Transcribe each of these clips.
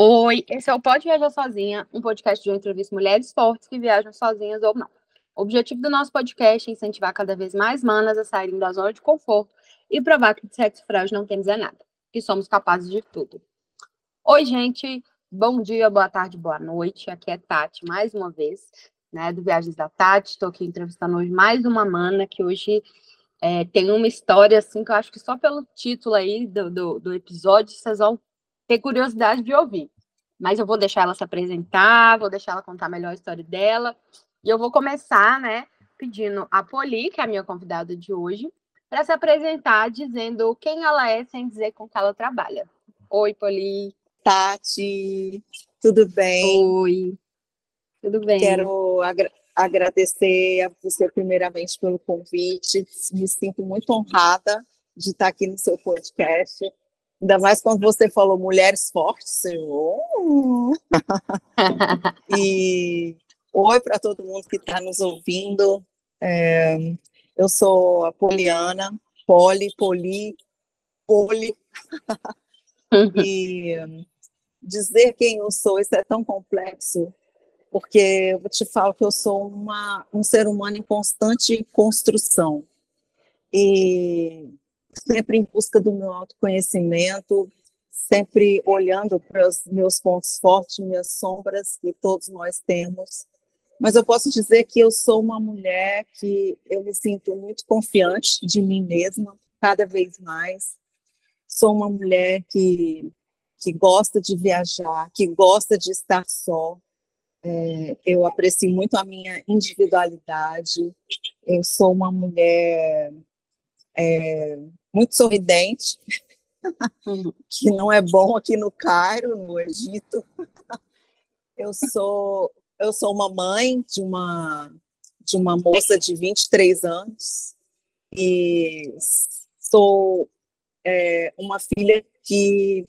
Oi, esse é o Pode Viajar Sozinha, um podcast de entrevista mulheres fortes que viajam sozinhas ou não. O objetivo do nosso podcast é incentivar cada vez mais manas a saírem da zona de conforto e provar que de sexo frágil não temos é nada, que somos capazes de tudo. Oi, gente, bom dia, boa tarde, boa noite. Aqui é Tati, mais uma vez, né, do Viagens da Tati. Estou aqui entrevistando hoje mais uma mana que hoje é, tem uma história, assim, que eu acho que só pelo título aí do, do, do episódio vocês vão ter curiosidade de ouvir. Mas eu vou deixar ela se apresentar, vou deixar ela contar melhor a história dela. E eu vou começar, né, pedindo a Poli, que é a minha convidada de hoje, para se apresentar dizendo quem ela é sem dizer com que ela trabalha. Oi, Poli. Tati, tudo bem? Oi. Tudo bem? Quero agra agradecer a você primeiramente pelo convite. Me sinto muito honrada de estar aqui no seu podcast. Ainda mais quando você falou mulheres fortes. Eu... e oi para todo mundo que está nos ouvindo. É, eu sou a Poliana, Poli, Poli, Poli. e dizer quem eu sou, isso é tão complexo, porque eu te falo que eu sou uma, um ser humano em constante construção. E sempre em busca do meu autoconhecimento, sempre olhando para os meus pontos fortes, minhas sombras, que todos nós temos. Mas eu posso dizer que eu sou uma mulher que eu me sinto muito confiante de mim mesma, cada vez mais. Sou uma mulher que, que gosta de viajar, que gosta de estar só. É, eu aprecio muito a minha individualidade. Eu sou uma mulher é, muito sorridente, uhum. que não é bom aqui no Cairo, no Egito. Eu sou eu sou uma mãe de uma de uma moça de 23 anos e sou é, uma filha que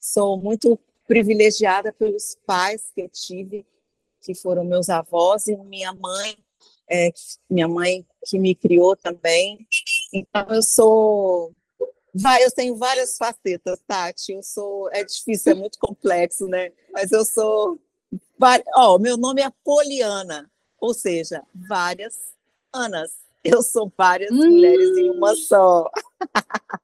sou muito privilegiada pelos pais que eu tive, que foram meus avós e minha mãe, é, minha mãe que me criou também. Então eu sou Vai, eu tenho várias facetas, Tati. Eu sou, é difícil, é muito complexo, né? Mas eu sou, ó, oh, meu nome é Poliana, ou seja, várias Anas. Eu sou várias hum. mulheres em uma só.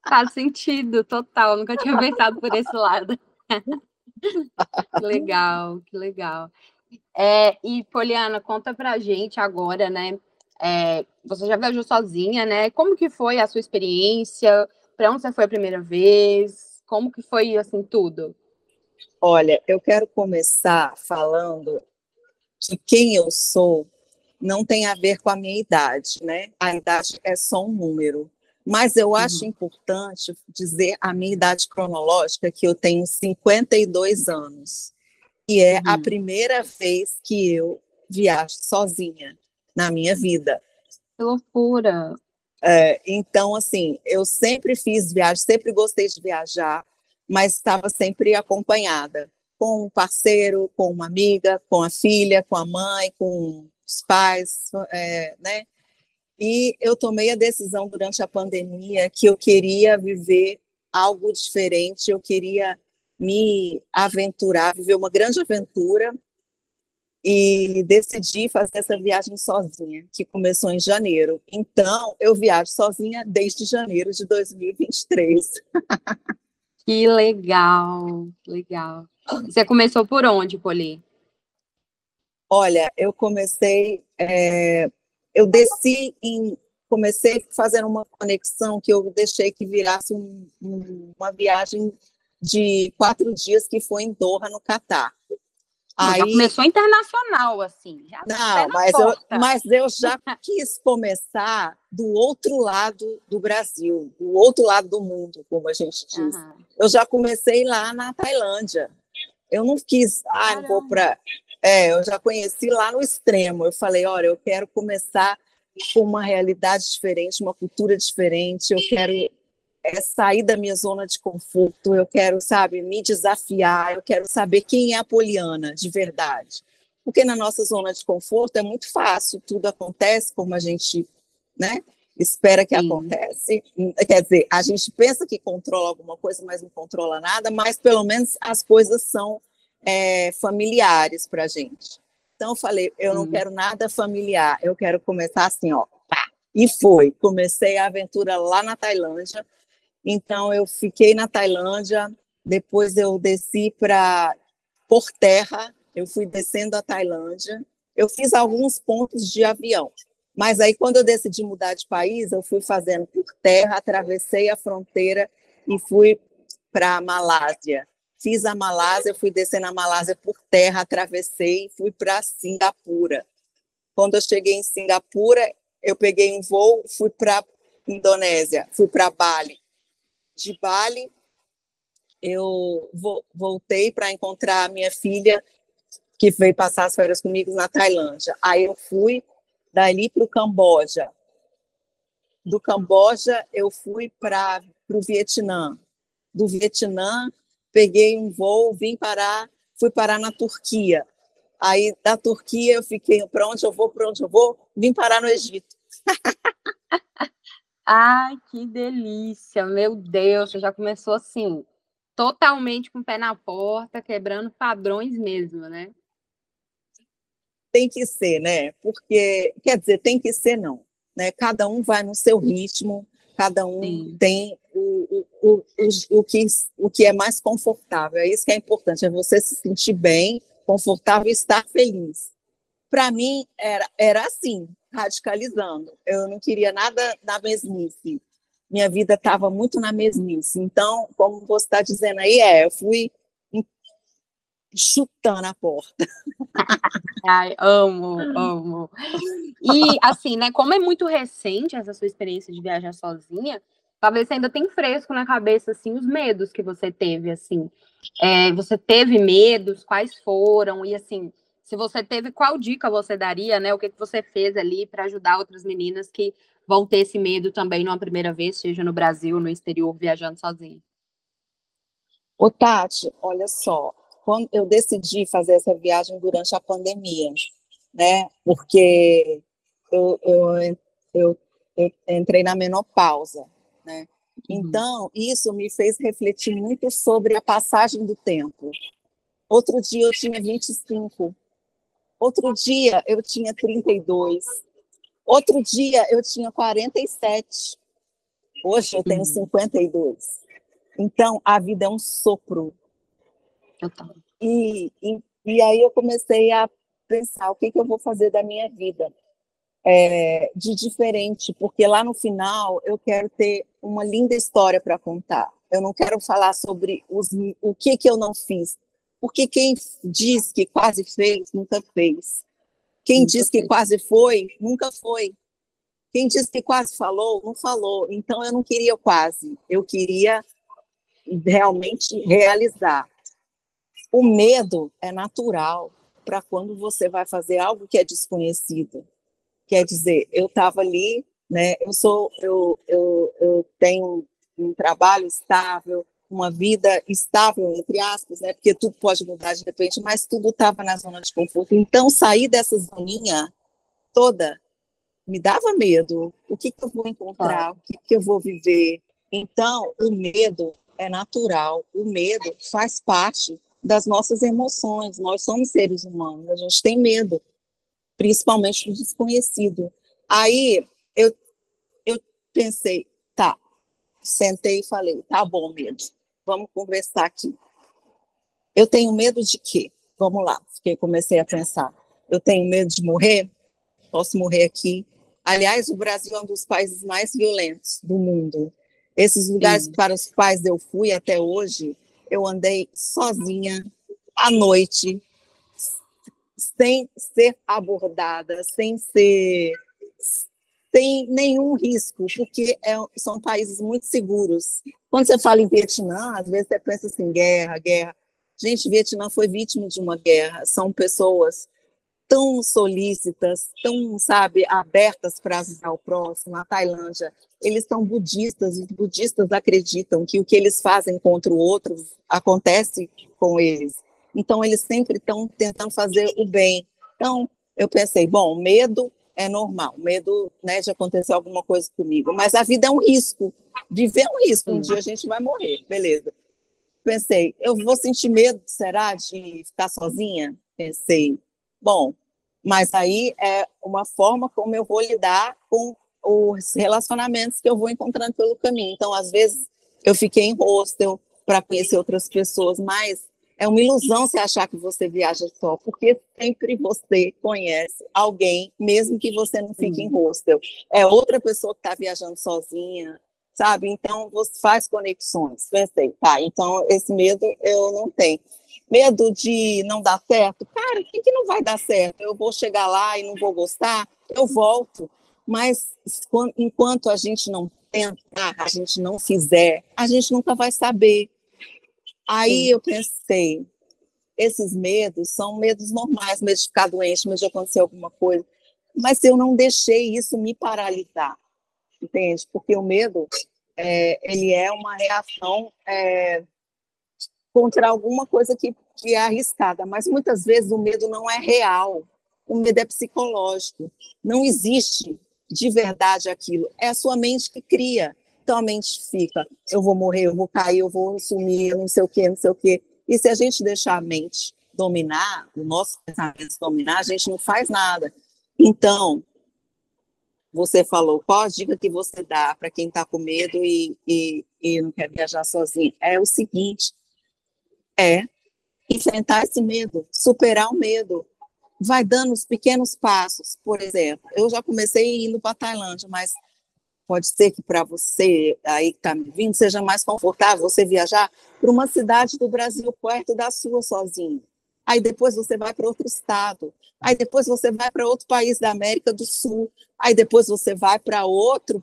Faz sentido, total. Nunca tinha pensado por esse lado. que legal, que legal. É, e Poliana, conta pra gente agora, né? É, você já viajou sozinha, né? Como que foi a sua experiência? Para onde você foi a primeira vez? Como que foi assim tudo? Olha, eu quero começar falando que quem eu sou não tem a ver com a minha idade, né? A idade é só um número. Mas eu acho uhum. importante dizer a minha idade cronológica, que eu tenho 52 anos. E é uhum. a primeira vez que eu viajo sozinha na minha vida. Que loucura! É, então, assim, eu sempre fiz viagem, sempre gostei de viajar, mas estava sempre acompanhada com um parceiro, com uma amiga, com a filha, com a mãe, com os pais, é, né? E eu tomei a decisão durante a pandemia que eu queria viver algo diferente, eu queria me aventurar, viver uma grande aventura e decidi fazer essa viagem sozinha, que começou em janeiro. Então, eu viajo sozinha desde janeiro de 2023. Que legal, legal. Você começou por onde, Poli? Olha, eu comecei, é, eu desci em, comecei fazendo uma conexão que eu deixei que virasse um, um, uma viagem de quatro dias que foi em Doha, no Catar. Aí, já começou internacional, assim. não, mas eu, mas eu já quis começar do outro lado do Brasil, do outro lado do mundo, como a gente diz. Uhum. Eu já comecei lá na Tailândia. Eu não quis, ah, não vou para. É, eu já conheci lá no extremo. Eu falei, olha, eu quero começar com uma realidade diferente, uma cultura diferente. Eu quero é sair da minha zona de conforto, eu quero, sabe, me desafiar, eu quero saber quem é a Poliana de verdade. Porque na nossa zona de conforto é muito fácil, tudo acontece como a gente, né, espera que Sim. acontece. Quer dizer, a gente pensa que controla alguma coisa, mas não controla nada, mas pelo menos as coisas são é, familiares para a gente. Então, eu falei, eu não quero nada familiar, eu quero começar assim, ó. Pá. E foi. Comecei a aventura lá na Tailândia. Então, eu fiquei na Tailândia, depois eu desci para por terra, eu fui descendo a Tailândia. Eu fiz alguns pontos de avião, mas aí quando eu decidi mudar de país, eu fui fazendo por terra, atravessei a fronteira e fui para a Malásia. Fiz a Malásia, fui descer na Malásia por terra, atravessei e fui para Singapura. Quando eu cheguei em Singapura, eu peguei um voo, fui para Indonésia, fui para Bali. De Bali, eu voltei para encontrar minha filha, que veio passar as férias comigo na Tailândia. Aí eu fui dali para o Camboja. Do Camboja, eu fui para o Vietnã. Do Vietnã, peguei um voo, vim parar, fui parar na Turquia. Aí, da Turquia, eu fiquei, para onde eu vou, para onde eu vou? Vim parar no Egito. Ai, que delícia, meu Deus, você já começou assim, totalmente com o pé na porta, quebrando padrões mesmo, né? Tem que ser, né? Porque, quer dizer, tem que ser não, né? Cada um vai no seu ritmo, cada um Sim. tem o, o, o, o, que, o que é mais confortável. É isso que é importante, é você se sentir bem, confortável e estar feliz. Para mim, era, era assim, radicalizando. Eu não queria nada da mesmice minha vida estava muito na mesmice. Então, como você está dizendo aí, é, eu fui chutando a porta. Ai, amo, amo. E assim, né, como é muito recente essa sua experiência de viajar sozinha, talvez você ainda tem fresco na cabeça assim os medos que você teve assim. É, você teve medos, quais foram e assim, se você teve, qual dica você daria, né? O que, que você fez ali para ajudar outras meninas que vão ter esse medo também numa primeira vez, seja no Brasil, no exterior, viajando sozinho? Ô, Tati, olha só, quando eu decidi fazer essa viagem durante a pandemia, né? Porque eu, eu, eu, eu entrei na menopausa, né? Uhum. Então, isso me fez refletir muito sobre a passagem do tempo. Outro dia eu tinha 25, outro dia eu tinha 32, Outro dia eu tinha 47. Hoje eu tenho 52. Uhum. Então a vida é um sopro. E, e, e aí eu comecei a pensar o que, que eu vou fazer da minha vida é, de diferente, porque lá no final eu quero ter uma linda história para contar. Eu não quero falar sobre os, o que, que eu não fiz, porque quem diz que quase fez, nunca fez. Quem nunca diz que quase foi, nunca foi. Quem diz que quase falou, não falou. Então eu não queria quase, eu queria realmente realizar. O medo é natural para quando você vai fazer algo que é desconhecido. Quer dizer, eu estava ali, né? Eu sou, eu, eu, eu tenho um trabalho estável, uma vida estável, entre aspas, né? Porque tudo pode mudar de repente, mas tudo estava na zona de conforto. Então, sair dessa zoninha toda me dava medo. O que, que eu vou encontrar? O que, que eu vou viver? Então, o medo é natural. O medo faz parte das nossas emoções. Nós somos seres humanos, a gente tem medo, principalmente do desconhecido. Aí eu, eu pensei, tá, sentei e falei, tá bom, medo, vamos conversar aqui. Eu tenho medo de quê? Vamos lá, porque comecei a pensar. Eu tenho medo de morrer? Posso morrer aqui? Aliás, o Brasil é um dos países mais violentos do mundo. Esses lugares Sim. para os quais eu fui até hoje, eu andei sozinha à noite, sem ser abordada, sem ser sem nenhum risco, porque é, são países muito seguros. Quando você fala em Vietnã, às vezes você pensa assim, guerra, guerra. Gente, Vietnã foi vítima de uma guerra. São pessoas tão solícitas, tão, sabe, abertas para ajudar o próximo. A Tailândia, eles são budistas, e os budistas acreditam que o que eles fazem contra o outro acontece com eles. Então, eles sempre estão tentando fazer o bem. Então, eu pensei, bom, medo é normal, medo né, de acontecer alguma coisa comigo, mas a vida é um risco, viver é um risco, um dia a gente vai morrer, beleza. pensei, eu vou sentir medo, será, de ficar sozinha? Pensei, bom, mas aí é uma forma como eu vou lidar com os relacionamentos que eu vou encontrando pelo caminho. Então, às vezes, eu fiquei em hostel para conhecer outras pessoas, mas é uma ilusão você achar que você viaja só, porque sempre você conhece alguém, mesmo que você não fique em hostel. É outra pessoa que está viajando sozinha, sabe? Então, você faz conexões. Pensei, tá, então esse medo eu não tenho. Medo de não dar certo? Cara, o que, que não vai dar certo? Eu vou chegar lá e não vou gostar? Eu volto. Mas enquanto a gente não tentar, a gente não fizer, a gente nunca vai saber. Aí eu pensei, esses medos são medos normais, medo de ficar doente, medo de acontecer alguma coisa. Mas eu não deixei isso me paralisar entende? Porque o medo, é, ele é uma reação é, contra alguma coisa que, que é arriscada, mas muitas vezes o medo não é real, o medo é psicológico, não existe de verdade aquilo, é a sua mente que cria. Então a mente fica, eu vou morrer, eu vou cair, eu vou sumir, não sei o quê, não sei o quê. E se a gente deixar a mente dominar, o nosso pensamento dominar, a gente não faz nada. Então, você falou, qual a dica que você dá para quem está com medo e, e, e não quer viajar sozinho? É o seguinte, é enfrentar esse medo, superar o medo, vai dando os pequenos passos. Por exemplo, eu já comecei indo para a Tailândia, mas pode ser que para você aí que está me vindo seja mais confortável você viajar para uma cidade do Brasil perto da sua sozinho. Aí depois você vai para outro estado, aí depois você vai para outro país da América do Sul, aí depois você vai para outro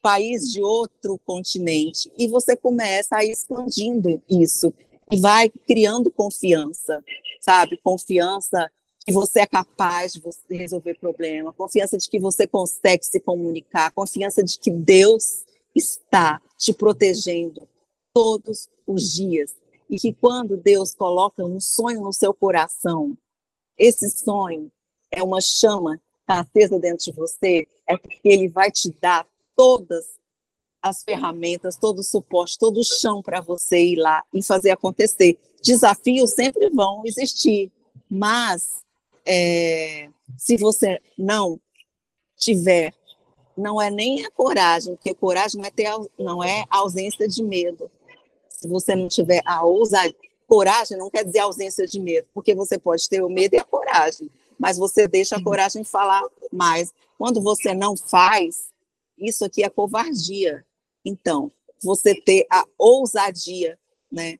país de outro continente, e você começa a ir expandindo isso, e vai criando confiança, sabe? Confiança que você é capaz de resolver problema, confiança de que você consegue se comunicar, confiança de que Deus está te protegendo todos os dias e que quando Deus coloca um sonho no seu coração, esse sonho é uma chama tá acesa dentro de você, é porque ele vai te dar todas as ferramentas, todo o suporte, todo o chão para você ir lá e fazer acontecer. Desafios sempre vão existir, mas é, se você não tiver, não é nem a coragem, porque coragem não é, ter, não é ausência de medo, se você não tiver a ousadia, coragem não quer dizer ausência de medo, porque você pode ter o medo e a coragem, mas você deixa a coragem falar mais. Quando você não faz, isso aqui é covardia. Então, você ter a ousadia, né,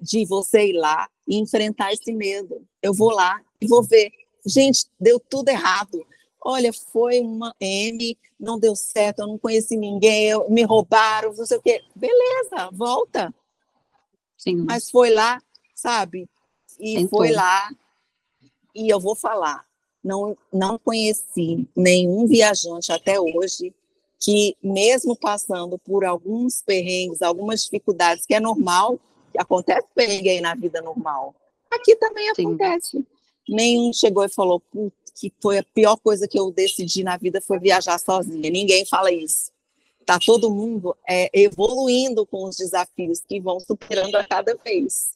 de você ir lá e enfrentar esse medo. Eu vou lá e vou ver. Gente, deu tudo errado. Olha, foi uma M, não deu certo, eu não conheci ninguém, eu, me roubaram, não sei o quê. Beleza, volta. Sim. Mas foi lá, sabe? E Tentou. foi lá, e eu vou falar, não, não conheci nenhum viajante até hoje que, mesmo passando por alguns perrengues, algumas dificuldades, que é normal, que acontece perrengue aí na vida normal, aqui também Sim. acontece. Nenhum chegou e falou, que foi a pior coisa que eu decidi na vida foi viajar sozinha. Ninguém fala isso. Tá todo mundo é, evoluindo com os desafios que vão superando a cada vez.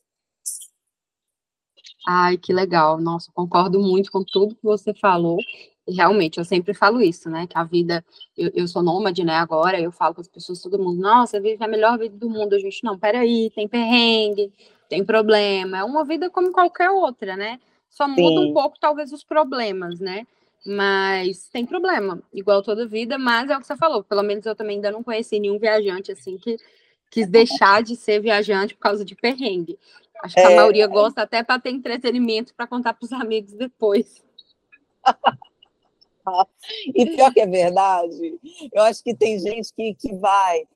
Ai, que legal. Nossa, concordo muito com tudo que você falou. Realmente, eu sempre falo isso, né? Que a vida, eu, eu sou nômade, né? Agora eu falo com as pessoas, todo mundo, nossa, vive a melhor vida do mundo. A gente, não, peraí, tem perrengue, tem problema. É uma vida como qualquer outra, né? Só muda Sim. um pouco, talvez, os problemas, né? Mas tem problema, igual toda vida, mas é o que você falou. Pelo menos eu também ainda não conheci nenhum viajante assim que quis deixar de ser viajante por causa de perrengue. Acho que é... a maioria gosta até para ter entretenimento para contar para os amigos depois. e pior que é verdade, eu acho que tem gente que, que vai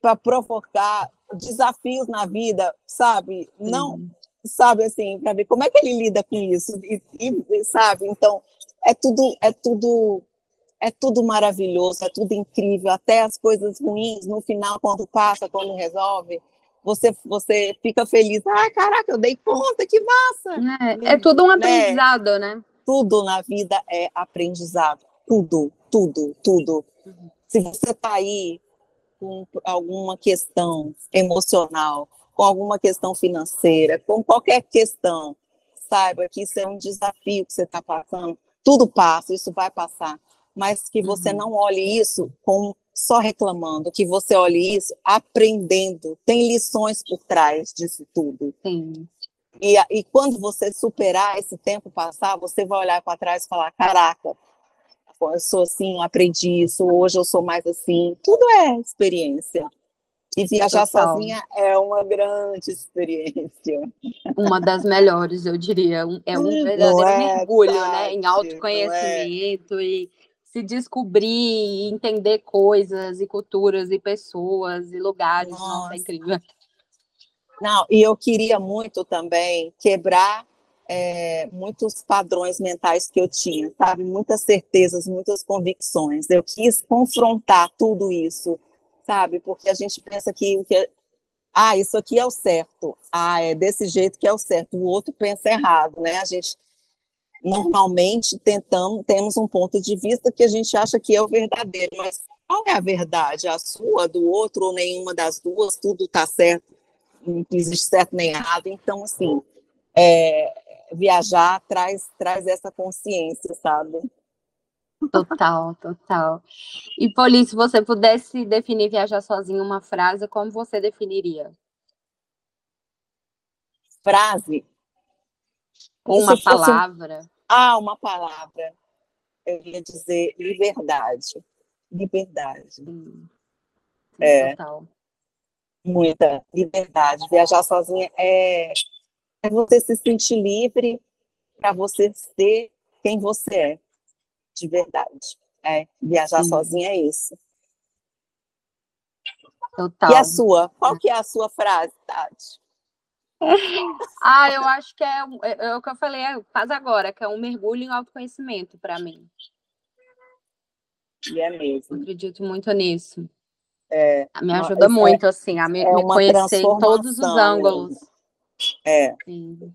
para provocar desafios na vida, sabe? Não, sabe, assim, para ver como é que ele lida com isso, e, e, sabe? Então, é tudo, é tudo, é tudo maravilhoso, é tudo incrível, até as coisas ruins, no final, quando passa, quando resolve, você, você fica feliz. Ah, caraca, eu dei conta, que massa! É, é tudo um né? aprendizado, né? Tudo na vida é aprendizado. Tudo, tudo, tudo. Uhum. Se você está aí com alguma questão emocional, com alguma questão financeira, com qualquer questão, saiba que isso é um desafio que você está passando. Tudo passa, isso vai passar, mas que você uhum. não olhe isso com só reclamando, que você olhe isso aprendendo. Tem lições por trás disso tudo. Sim. E, e quando você superar esse tempo passar, você vai olhar para trás e falar: caraca, eu sou assim, eu aprendi isso, hoje eu sou mais assim. Tudo é experiência. E viajar Total. sozinha é uma grande experiência. Uma das melhores, eu diria. É um verdadeiro é, mergulho, né? Em autoconhecimento é. e se descobrir, entender coisas e culturas e pessoas e lugares. Nossa, Nossa é incrível. Não, e eu queria muito também quebrar é, muitos padrões mentais que eu tinha, sabe? Muitas certezas, muitas convicções. Eu quis confrontar tudo isso, sabe? Porque a gente pensa que, que ah, isso aqui é o certo, ah, é desse jeito que é o certo, o outro pensa errado, né? A gente normalmente tentamos, temos um ponto de vista que a gente acha que é o verdadeiro, mas qual é a verdade? A sua, do outro, ou nenhuma das duas, tudo está certo, não existe certo nem errado. Então, assim, é, viajar traz, traz essa consciência, sabe? Total, total. E, Poli, se você pudesse definir viajar sozinho uma frase, como você definiria? Frase? Uma palavra? Ah, uma palavra. Eu ia dizer liberdade. Liberdade. Hum, é. Total. Muita liberdade. Viajar sozinha é, é você se sentir livre para você ser quem você é, de verdade. É, viajar Sim. sozinha é isso. Total. E a sua? Qual que é a sua frase, Tati? ah, eu acho que é, é, é, o que eu falei, é, faz agora, que é um mergulho em autoconhecimento para mim. E é mesmo. Eu acredito muito nisso. É, me ajuda muito, assim, a me, é me conhecer em todos os ângulos. É. Sim.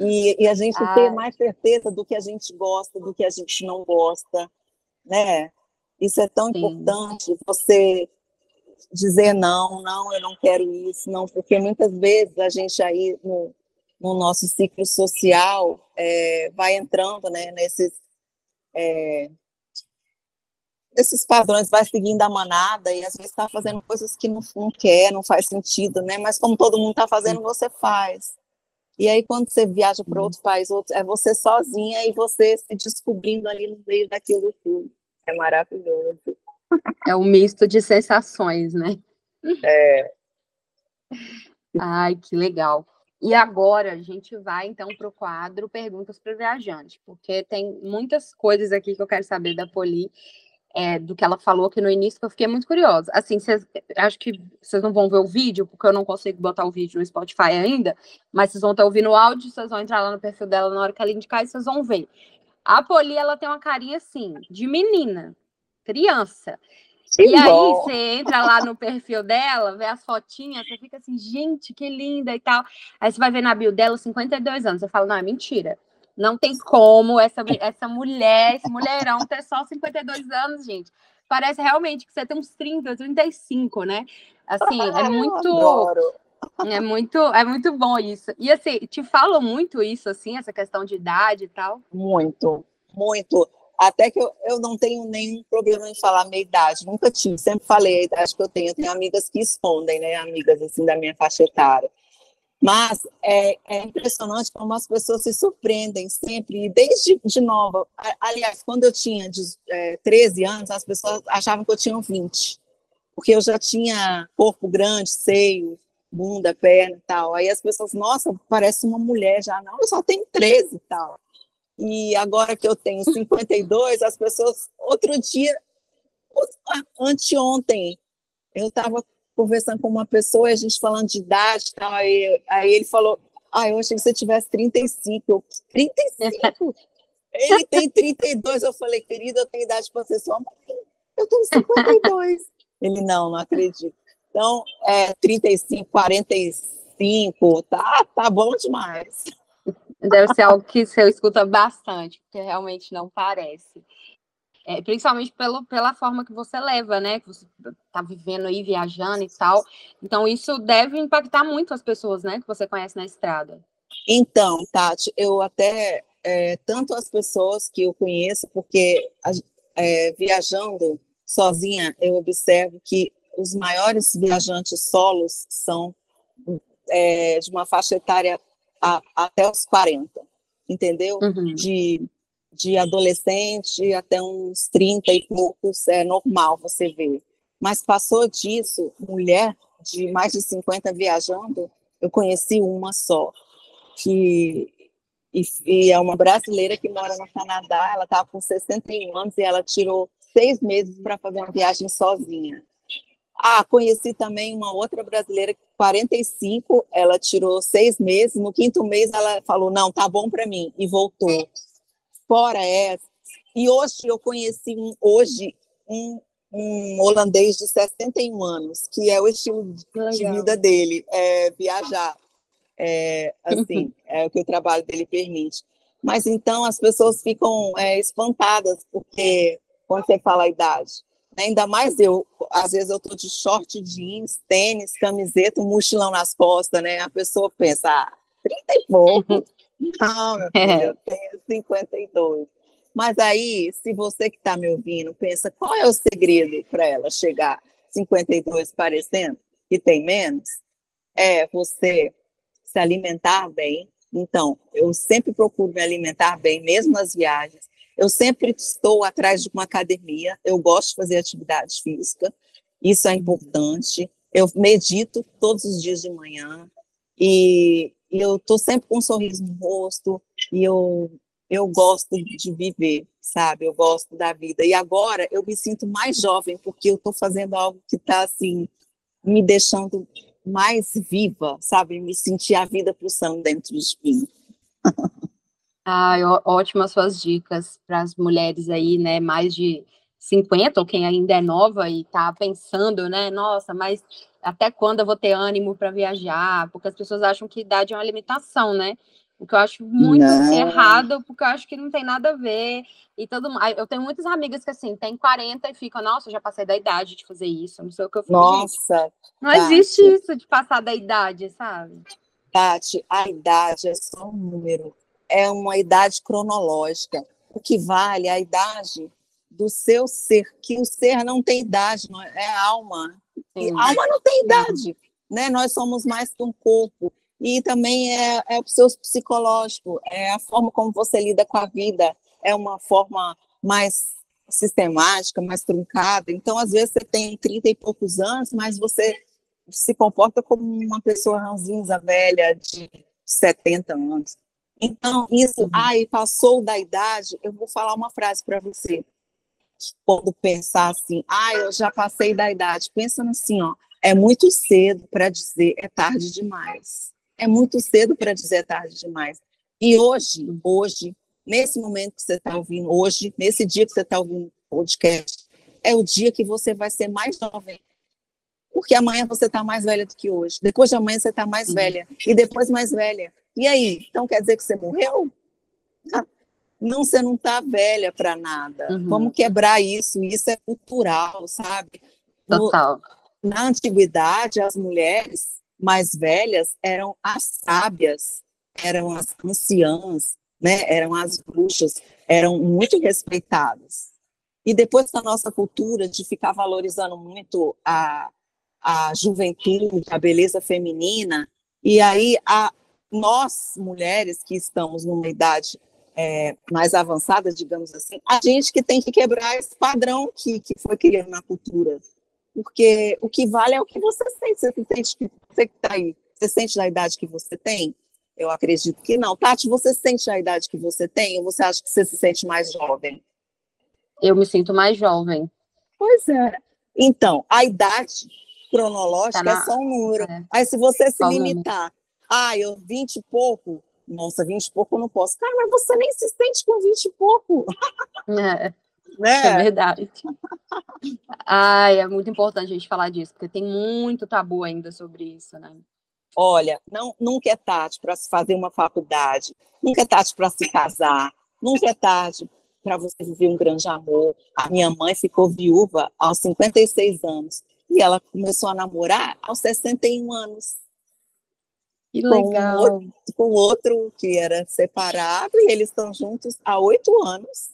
E, e, a gente ter mais certeza do que a gente gosta, do que a gente não gosta, né? Isso é tão Sim. importante, você dizer não, não, eu não quero isso, não, porque muitas vezes a gente aí no, no nosso ciclo social é, vai entrando, né, nesses é, esses padrões, vai seguindo a manada e às vezes está fazendo coisas que não, não quer, não faz sentido, né? Mas como todo mundo está fazendo, você faz. E aí, quando você viaja para outro país, é você sozinha e você se descobrindo ali no meio daquilo tudo. É maravilhoso. É um misto de sensações, né? É. Ai, que legal. E agora a gente vai então para o quadro Perguntas para o Viajante, porque tem muitas coisas aqui que eu quero saber da Poli, é, do que ela falou aqui no início, que eu fiquei muito curiosa. Assim, cês, acho que vocês não vão ver o vídeo, porque eu não consigo botar o vídeo no Spotify ainda, mas vocês vão estar ouvindo o áudio, vocês vão entrar lá no perfil dela na hora que ela indicar e vocês vão ver. A Poli, ela tem uma carinha assim, de menina, criança. Que e bom. aí você entra lá no perfil dela, vê as fotinhas, você fica assim, gente, que linda e tal. Aí você vai ver na bio dela 52 anos. Você fala, não, é mentira. Não tem como essa, essa mulher, esse mulherão ter só 52 anos, gente. Parece realmente que você tem uns 30, 35, né? Assim, é muito. É muito, é muito bom isso. E assim, te falam muito isso, assim, essa questão de idade e tal? Muito, muito. Até que eu, eu não tenho nenhum problema em falar minha idade, nunca tive, sempre falei a idade que eu tenho. Eu tenho amigas que escondem, né? Amigas assim da minha faixa etária. Mas é, é, impressionante como as pessoas se surpreendem sempre, desde de nova. Aliás, quando eu tinha de, é, 13 anos, as pessoas achavam que eu tinha 20, porque eu já tinha corpo grande, seio, bunda, perna e tal. Aí as pessoas, nossa, parece uma mulher já. Não, eu só tenho 13 e tal. E agora que eu tenho 52, as pessoas, outro dia, anteontem, eu estava conversando com uma pessoa, a gente falando de idade, tal, aí, aí ele falou, ah, eu achei que você tivesse 35. Eu, 35? Ele tem 32. Eu falei, querido, eu tenho idade para ser sua mãe. Eu tenho 52. Ele, não, não acredito. Então, é 35, 45, tá, tá bom demais. Deve ser algo que você escuta bastante, porque realmente não parece. É, principalmente pelo, pela forma que você leva, né? Que você tá vivendo aí, viajando e tal. Então, isso deve impactar muito as pessoas, né? Que você conhece na estrada. Então, Tati, eu até, é, tanto as pessoas que eu conheço, porque é, viajando sozinha, eu observo que os maiores viajantes solos são é, de uma faixa etária a, até os 40, entendeu? Uhum. De, de adolescente até uns 30 e poucos é normal você ver. Mas passou disso, mulher de mais de 50 viajando, eu conheci uma só, que e, e, é uma brasileira que mora no Canadá, ela estava com 61 anos e ela tirou seis meses para fazer uma viagem sozinha. Ah, conheci também uma outra brasileira, 45, ela tirou seis meses, no quinto mês ela falou, não, tá bom para mim, e voltou. Fora essa, e hoje eu conheci um, hoje um, um holandês de 61 anos, que é o estilo de vida dele, é viajar. É, assim, é o que o trabalho dele permite. Mas então as pessoas ficam é, espantadas, porque quando você fala a idade, Ainda mais eu, às vezes eu tô de short jeans, tênis, camiseta, um mochilão nas costas, né? A pessoa pensa, ah, 30 e pouco. Não, meu filho, eu tenho 52. Mas aí, se você que está me ouvindo pensa, qual é o segredo para ela chegar 52 parecendo que tem menos? É você se alimentar bem. Então, eu sempre procuro me alimentar bem, mesmo nas viagens. Eu sempre estou atrás de uma academia, eu gosto de fazer atividade física, isso é importante. Eu medito todos os dias de manhã e, e eu estou sempre com um sorriso no rosto e eu, eu gosto de viver, sabe? Eu gosto da vida. E agora eu me sinto mais jovem porque eu estou fazendo algo que está assim me deixando mais viva, sabe? Me sentir a vida pulsando dentro de mim. Ai, ótimas suas dicas para as mulheres aí, né, mais de 50, ou quem ainda é nova e está pensando, né, nossa, mas até quando eu vou ter ânimo para viajar? Porque as pessoas acham que idade é uma limitação, né? O que eu acho muito não. errado, porque eu acho que não tem nada a ver. E todo Eu tenho muitas amigas que, assim, tem 40 e ficam, nossa, já passei da idade de fazer isso, não sei o que eu fiz. Nossa! Não Tati. existe isso de passar da idade, sabe? Tati, a idade é só um número é uma idade cronológica. O que vale é a idade do seu ser, que o ser não tem idade, não é, é alma. E alma não tem idade, né? Nós somos mais que um corpo. E também é, é o seu psicológico, é a forma como você lida com a vida, é uma forma mais sistemática, mais truncada. Então, às vezes, você tem 30 e poucos anos, mas você se comporta como uma pessoa ranzinza velha de 70 anos. Então, isso, uhum. ai, passou da idade, eu vou falar uma frase para você. Quando pensar assim, ai, eu já passei da idade, pensa assim, ó, é muito cedo para dizer é tarde demais. É muito cedo para dizer é tarde demais. E hoje, hoje, nesse momento que você está ouvindo, hoje, nesse dia que você está ouvindo o podcast, é o dia que você vai ser mais jovem. Porque amanhã você está mais velha do que hoje. Depois de amanhã você está mais uhum. velha. E depois mais velha. E aí? Então quer dizer que você morreu? Não, você não está velha para nada. Uhum. Vamos quebrar isso. Isso é cultural, sabe? Total. No, na antiguidade, as mulheres mais velhas eram as sábias, eram as anciãs, né? eram as bruxas, eram muito respeitadas. E depois da nossa cultura de ficar valorizando muito a, a juventude, a beleza feminina, e aí a, nós, mulheres que estamos numa idade é, mais avançada, digamos assim, a gente que tem que quebrar esse padrão que, que foi criado na cultura. Porque o que vale é o que você sente. Você sente que você está aí, você sente da idade que você tem? Eu acredito que não. Tati, você sente a idade que você tem ou você acha que você se sente mais jovem? Eu me sinto mais jovem. Pois é. Então, a idade cronológica tá na... é só um número. É. Aí, se você se limitar ah, eu 20 e pouco. Nossa, 20 e pouco eu não posso. Cara, mas você nem se sente com 20 e pouco. É, né? é verdade. Ai, é muito importante a gente falar disso, porque tem muito tabu ainda sobre isso, né? Olha, não, nunca é tarde para se fazer uma faculdade, nunca é tarde para se casar, nunca é tarde para você viver um grande amor. A minha mãe ficou viúva aos 56 anos e ela começou a namorar aos 61 anos. Que legal. Com outro, com outro que era separado e eles estão juntos há oito anos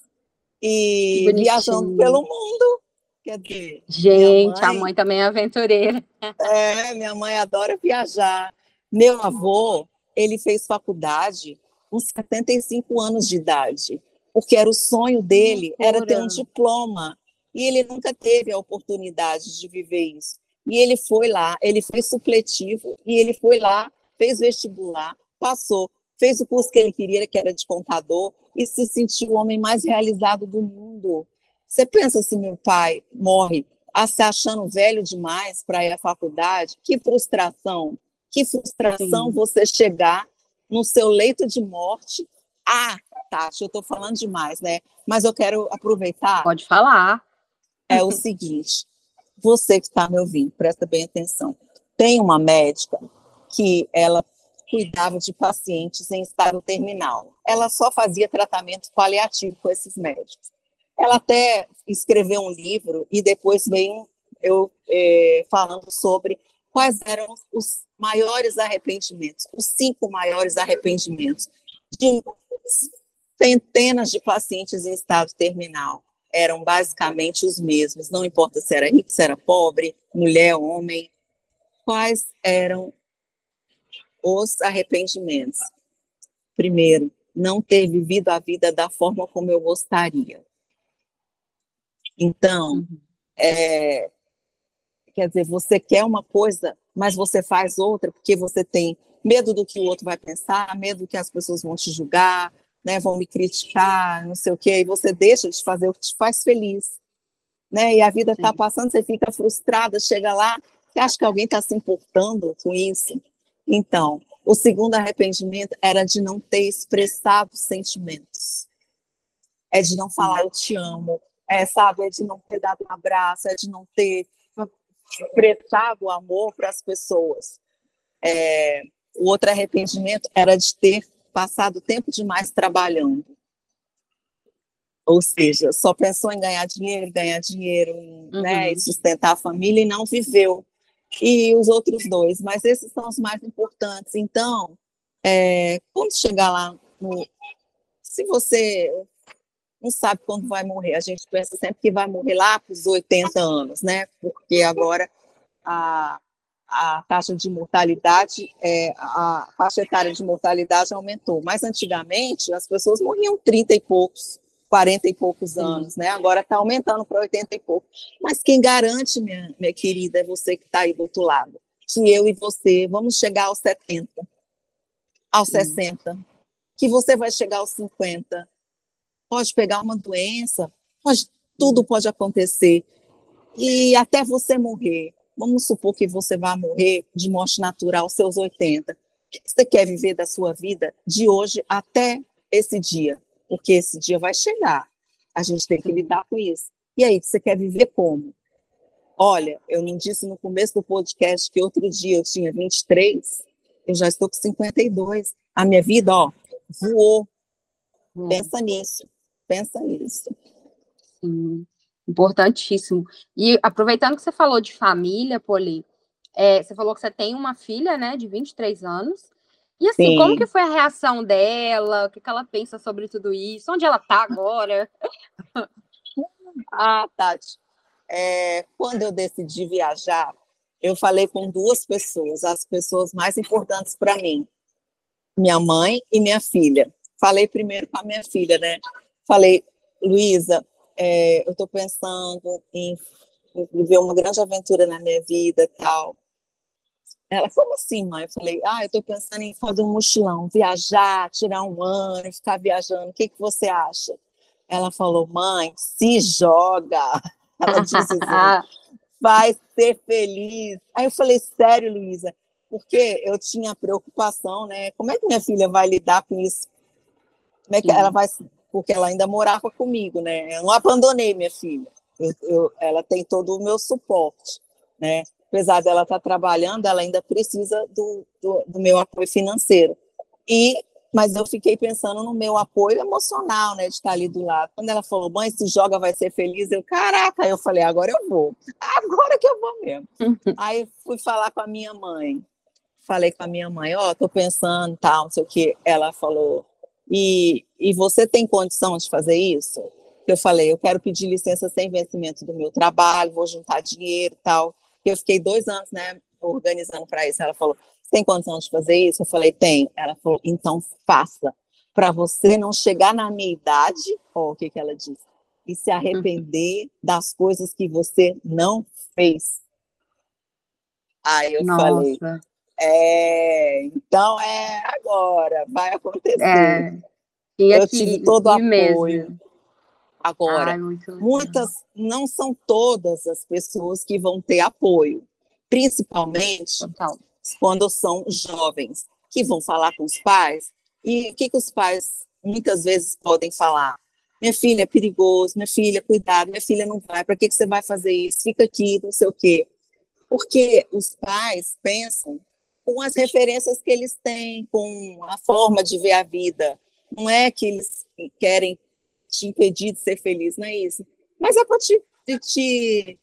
e viajando pelo mundo. Quer dizer, gente, mãe, a mãe também é aventureira. É, minha mãe adora viajar. Meu avô, ele fez faculdade com 75 anos de idade, porque era o sonho dele, era ter um diploma, e ele nunca teve a oportunidade de viver isso. E ele foi lá, ele fez supletivo, e ele foi lá, fez vestibular, passou, fez o curso que ele queria, que era de contador, e se sentiu o homem mais realizado do mundo. Você pensa se meu pai morre a se achando velho demais para ir à faculdade? Que frustração! Que frustração Sim. você chegar no seu leito de morte. Ah, Tati, eu estou falando demais, né? Mas eu quero aproveitar. Pode falar. É o seguinte: você que está me ouvindo, presta bem atenção. Tem uma médica que ela cuidava de pacientes em estado terminal. Ela só fazia tratamento paliativo com esses médicos. Ela até escreveu um livro e depois veio eu é, falando sobre quais eram os maiores arrependimentos, os cinco maiores arrependimentos de centenas de pacientes em estado terminal. Eram basicamente os mesmos, não importa se era rico, se era pobre, mulher, homem. Quais eram os arrependimentos? Primeiro, não ter vivido a vida da forma como eu gostaria. Então, uhum. é, quer dizer, você quer uma coisa, mas você faz outra porque você tem medo do que o outro vai pensar, medo do que as pessoas vão te julgar, né, vão me criticar, não sei o quê, e você deixa de fazer o que te faz feliz. Né? E a vida está passando, você fica frustrada, chega lá, você acha que alguém está se importando com isso? Então, o segundo arrependimento era de não ter expressado sentimentos. É de não falar eu te amo, é, sabe? É de não ter dado um abraço, é de não ter expressado o amor para as pessoas. É, o outro arrependimento era de ter passado tempo demais trabalhando. Ou seja, só pensou em ganhar dinheiro, ganhar dinheiro, uhum. né, e sustentar a família e não viveu. E os outros dois, mas esses são os mais importantes. Então, é, quando chegar lá, no, se você não sabe quando vai morrer. A gente pensa sempre que vai morrer lá para os 80 anos, né? Porque agora a, a taxa de mortalidade, é, a faixa etária de mortalidade aumentou. Mas antigamente as pessoas morriam 30 e poucos, 40 e poucos anos, né? Agora está aumentando para 80 e poucos. Mas quem garante, minha, minha querida, é você que está aí do outro lado, que eu e você vamos chegar aos 70, aos 60, que você vai chegar aos 50, pode pegar uma doença, pode, tudo pode acontecer. E até você morrer. Vamos supor que você vai morrer de morte natural aos seus 80. O que você quer viver da sua vida de hoje até esse dia? Porque esse dia vai chegar. A gente tem que lidar com isso. E aí, você quer viver como? Olha, eu não disse no começo do podcast que outro dia eu tinha 23, eu já estou com 52. A minha vida, ó, voou. Hum. Pensa nisso. Pensa nisso. Sim, importantíssimo. E aproveitando que você falou de família, Poli, é, você falou que você tem uma filha, né, de 23 anos. E assim, Sim. como que foi a reação dela? O que, que ela pensa sobre tudo isso? Onde ela está agora? ah, Tati, é, quando eu decidi viajar, eu falei com duas pessoas, as pessoas mais importantes para mim, minha mãe e minha filha. Falei primeiro com a minha filha, né? Falei, Luísa, é, eu estou pensando em viver uma grande aventura na minha vida tal. Ela, como assim, mãe? Eu falei, ah, eu estou pensando em fazer um mochilão, viajar, tirar um ano, ficar viajando, o que, que você acha? Ela falou, mãe, se joga. Ela disse assim, vai ser feliz. Aí eu falei, sério, Luísa, porque eu tinha preocupação, né? Como é que minha filha vai lidar com isso? Como é que Sim. ela vai porque ela ainda morava comigo, né? Eu não abandonei minha filha. Eu, eu, ela tem todo o meu suporte, né? Apesar dela estar trabalhando, ela ainda precisa do, do, do meu apoio financeiro. E mas eu fiquei pensando no meu apoio emocional, né, de estar ali do lado. Quando ela falou, mãe, se joga, vai ser feliz, eu, caraca, eu falei, agora eu vou, agora que eu vou mesmo. Aí fui falar com a minha mãe, falei com a minha mãe, ó, oh, tô pensando, tal, não sei o que. Ela falou, e, e você tem condição de fazer isso? Eu falei, eu quero pedir licença sem vencimento do meu trabalho, vou juntar dinheiro tal. Eu fiquei dois anos, né, organizando para isso. Ela falou, você tem condição de fazer isso? Eu falei, tem. Ela falou, então faça. Para você não chegar na minha idade, ó, o que, que ela disse, e se arrepender das coisas que você não fez. Aí eu Nossa. falei, é, então é agora, vai acontecer. É. E eu tive todo o apoio. Mesmo. Agora, Ai, muitas, não são todas as pessoas que vão ter apoio, principalmente Total. quando são jovens, que vão falar com os pais. E o que, que os pais muitas vezes podem falar? Minha filha é perigoso, minha filha, cuidado, minha filha não vai, para que, que você vai fazer isso? Fica aqui, não sei o quê. Porque os pais pensam com as referências que eles têm, com a forma de ver a vida. Não é que eles querem te impedir de ser feliz, não é isso. Mas é para te, te,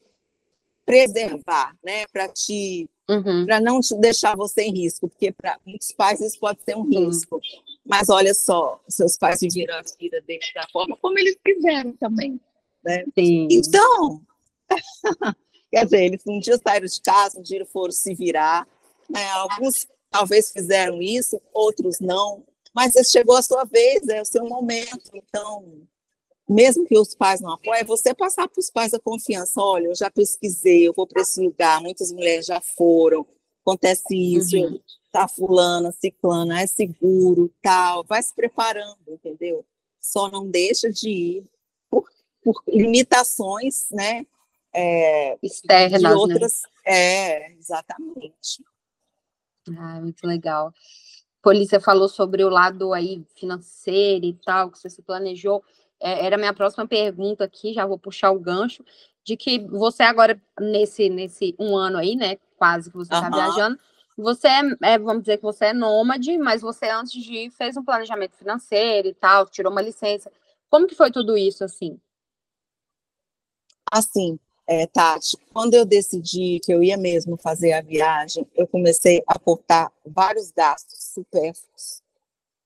preservar, né? Para te uhum. para não te deixar você em risco, porque para muitos pais isso pode ser um risco. Uhum. Mas olha só, seus pais viveram a vida deles da forma como eles quiseram também, né? Sim. Então, quer dizer, eles um dia saíram de casa, um dia foram se virar, né? Alguns talvez fizeram isso, outros não, mas chegou a sua vez, é o seu momento. Então, mesmo que os pais não apoiem, é você passar para os pais a confiança. Olha, eu já pesquisei, eu vou para esse lugar, muitas mulheres já foram, acontece isso, uhum. tá fulana, ciclana, é seguro, tal. Vai se preparando, entendeu? Só não deixa de ir por, por limitações, né? É, Externas, de né? outras. Né? É, exatamente. Ah, muito legal. Polícia falou sobre o lado aí financeiro e tal, que você se planejou. É, era a minha próxima pergunta aqui, já vou puxar o gancho, de que você agora, nesse, nesse um ano aí, né, quase que você está uhum. viajando, você é, é, vamos dizer que você é nômade, mas você antes de ir fez um planejamento financeiro e tal, tirou uma licença. Como que foi tudo isso, assim? Assim, é, Tati, quando eu decidi que eu ia mesmo fazer a viagem, eu comecei a cortar vários gastos supérfluos,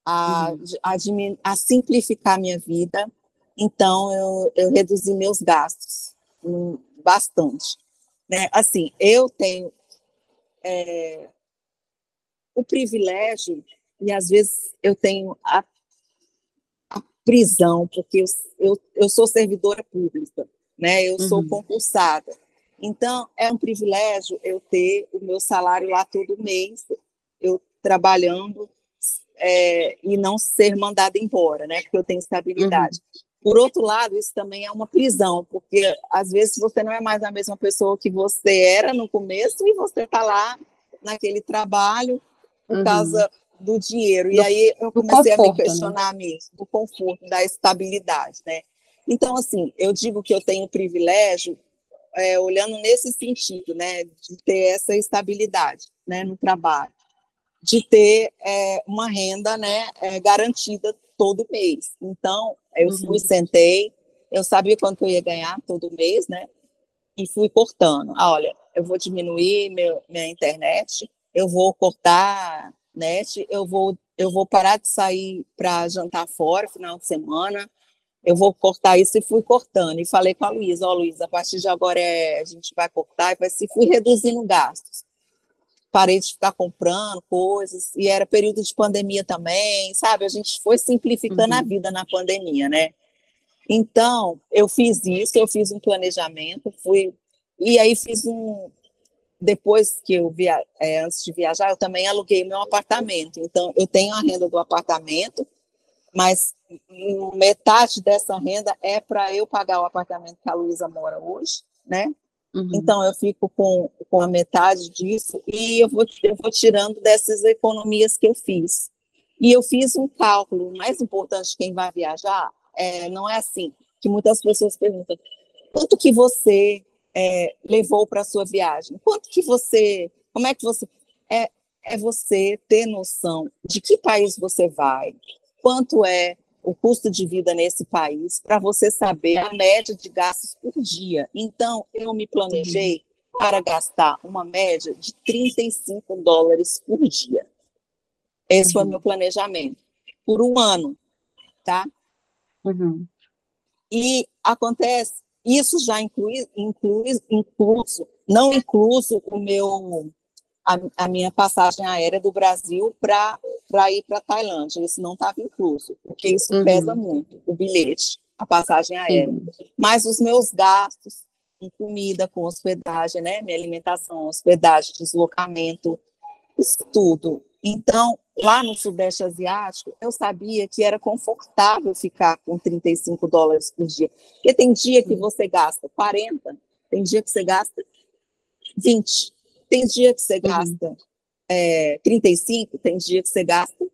a, uhum. a, a, simplificar minha vida. Então, eu, eu reduzi meus gastos um, bastante. Né? Assim, eu tenho é, o privilégio, e às vezes eu tenho a, a prisão, porque eu, eu, eu sou servidora pública né? Eu sou uhum. concursada. Então, é um privilégio eu ter o meu salário lá todo mês, eu trabalhando é, e não ser mandada embora, né? Porque eu tenho estabilidade. Uhum. Por outro lado, isso também é uma prisão, porque às vezes você não é mais a mesma pessoa que você era no começo e você está lá naquele trabalho por uhum. causa do dinheiro. Do, e aí eu comecei conforto, a me né? questionar né? mesmo, do conforto, da estabilidade, né? Então, assim, eu digo que eu tenho privilégio, é, olhando nesse sentido, né, de ter essa estabilidade, né, no trabalho, de ter é, uma renda, né, é, garantida todo mês. Então, eu uhum. fui, sentei, eu sabia quanto eu ia ganhar todo mês, né, e fui cortando. Ah, olha, eu vou diminuir meu, minha internet, eu vou cortar net, eu vou, eu vou parar de sair para jantar fora final de semana, eu vou cortar isso e fui cortando. E falei com a Luísa, ó, oh, Luísa, a partir de agora é, a gente vai cortar e vai se fui reduzindo gastos. Parei de ficar comprando coisas, e era período de pandemia também, sabe? A gente foi simplificando uhum. a vida na pandemia, né? Então, eu fiz isso, eu fiz um planejamento, fui. E aí fiz um. Depois que eu via, é, antes de viajar, eu também aluguei meu apartamento. Então, eu tenho a renda do apartamento, mas metade dessa renda é para eu pagar o apartamento que a Luísa mora hoje, né? Uhum. Então eu fico com, com a metade disso e eu vou, eu vou tirando dessas economias que eu fiz. E eu fiz um cálculo, o mais importante quem vai viajar, é, não é assim, que muitas pessoas perguntam, quanto que você é, levou para a sua viagem? Quanto que você, como é que você... É, é você ter noção de que país você vai, quanto é o custo de vida nesse país, para você saber a média de gastos por dia. Então, eu me planejei para gastar uma média de 35 dólares por dia. Esse uhum. foi meu planejamento. Por um ano, tá? Uhum. E acontece, isso já inclui, inclui incluso, não incluso o meu a, a minha passagem aérea do Brasil para ir para a Tailândia. Isso não estava incluso, porque isso uhum. pesa muito, o bilhete, a passagem aérea. Mas os meus gastos com comida, com hospedagem, né? Minha alimentação, hospedagem, deslocamento, isso tudo. Então, lá no Sudeste Asiático, eu sabia que era confortável ficar com 35 dólares por dia. Porque tem dia que você gasta 40, tem dia que você gasta 20. Tem dia que você uhum. gasta é, 35, tem dia que você gasta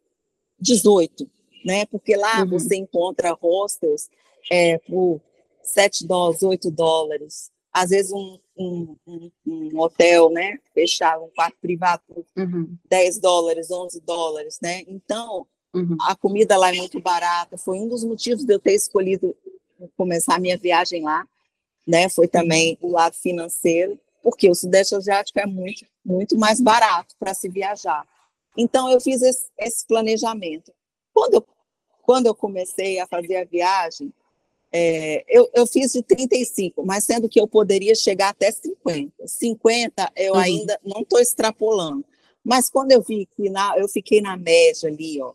18, né? Porque lá uhum. você encontra hostels é, por 7 dólares, 8 dólares. Às vezes um, um, um, um hotel, né? Fechado, um quarto privado por uhum. 10 dólares, 11 dólares, né? Então, uhum. a comida lá é muito barata. Foi um dos motivos de eu ter escolhido começar a minha viagem lá, né? Foi também uhum. o lado financeiro porque o Sudeste Asiático é muito, muito mais barato para se viajar. Então, eu fiz esse, esse, planejamento. Quando eu, quando eu comecei a fazer a viagem, é, eu, eu fiz de 35, mas sendo que eu poderia chegar até 50. 50 eu uhum. ainda não estou extrapolando. Mas quando eu vi que na, eu fiquei na média ali, ó,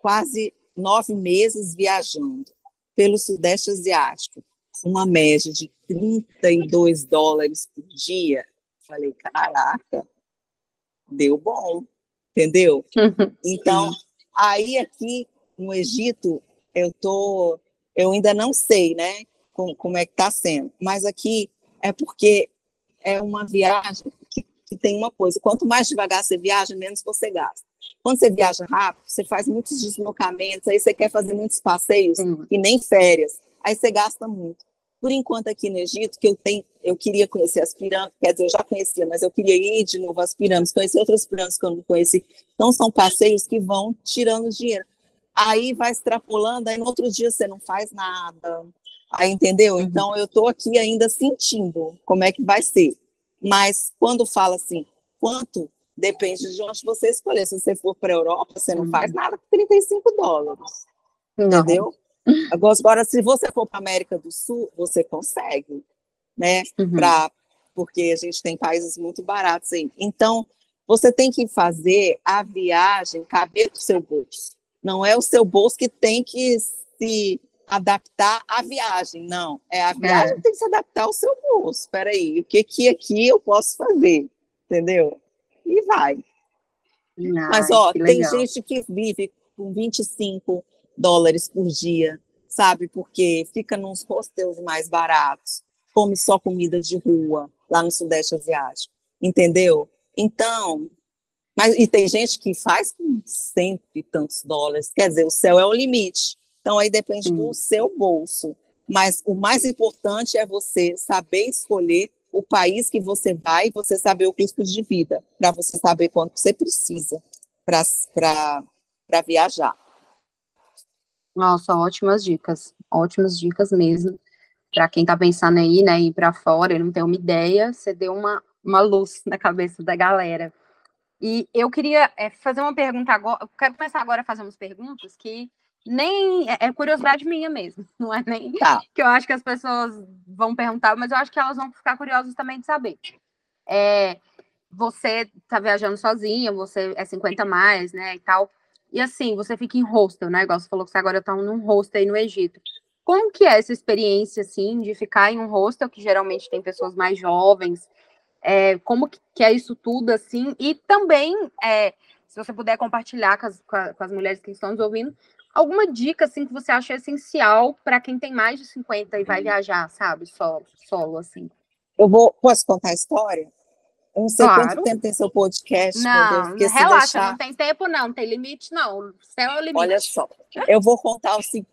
quase nove meses viajando pelo Sudeste Asiático, uma média de 32 dólares por dia. Falei, caraca, deu bom, entendeu? Então, aí aqui no Egito, eu tô, eu ainda não sei, né, como, como é que está sendo, mas aqui é porque é uma viagem que, que tem uma coisa, quanto mais devagar você viaja, menos você gasta. Quando você viaja rápido, você faz muitos deslocamentos, aí você quer fazer muitos passeios e nem férias, aí você gasta muito. Por enquanto, aqui no Egito, que eu tenho, eu queria conhecer as pirâmides, quer dizer, eu já conhecia, mas eu queria ir de novo às pirâmides, conhecer outras pirâmides que eu não conheci. Então, são passeios que vão tirando dinheiro. Aí vai extrapolando, aí no outro dia você não faz nada. Aí, entendeu? Uhum. Então, eu estou aqui ainda sentindo como é que vai ser. Mas quando fala assim, quanto depende de onde você escolher. Se você for para a Europa, você não faz uhum. nada com 35 dólares. Não. Entendeu? Agora, se você for para a América do Sul, você consegue, né? Uhum. Pra, porque a gente tem países muito baratos aí. Então, você tem que fazer a viagem caber no seu bolso. Não é o seu bolso que tem que se adaptar à viagem, não. É a viagem é. que tem que se adaptar ao seu bolso. Espera aí, o que que aqui eu posso fazer? Entendeu? E vai. Ai, Mas, ó, tem gente que vive com 25, dólares por dia, sabe? Porque fica nos hostels mais baratos, come só comida de rua lá no Sudeste Asiático, entendeu? Então, mas e tem gente que faz com cento e tantos dólares, quer dizer, o céu é o limite. Então aí depende do seu bolso. Mas o mais importante é você saber escolher o país que você vai, você saber o custo de vida, para você saber quanto você precisa para viajar. Nossa, ótimas dicas, ótimas dicas mesmo. Para quem está pensando aí, né, ir para fora e não tem uma ideia, você deu uma, uma luz na cabeça da galera. E eu queria é, fazer uma pergunta agora, eu quero começar agora a fazer umas perguntas que nem é, é curiosidade minha mesmo, não é nem tá. que eu acho que as pessoas vão perguntar, mas eu acho que elas vão ficar curiosas também de saber. É, você está viajando sozinha, você é 50 mais, né, e tal. E assim, você fica em hostel, né? Igual você falou que você agora tá num hostel aí no Egito. Como que é essa experiência, assim, de ficar em um hostel, que geralmente tem pessoas mais jovens? É, como que é isso tudo, assim? E também, é, se você puder compartilhar com as, com as mulheres que estão nos ouvindo, alguma dica, assim, que você acha essencial para quem tem mais de 50 e vai viajar, sabe? Solo, solo assim. Eu vou, posso contar a história? Eu não sei claro. quanto tempo tem seu podcast. Não, Deus, relaxa, deixar... não tem tempo não, tem limite não. Céu é o limite. Olha só, eu vou contar o seguinte.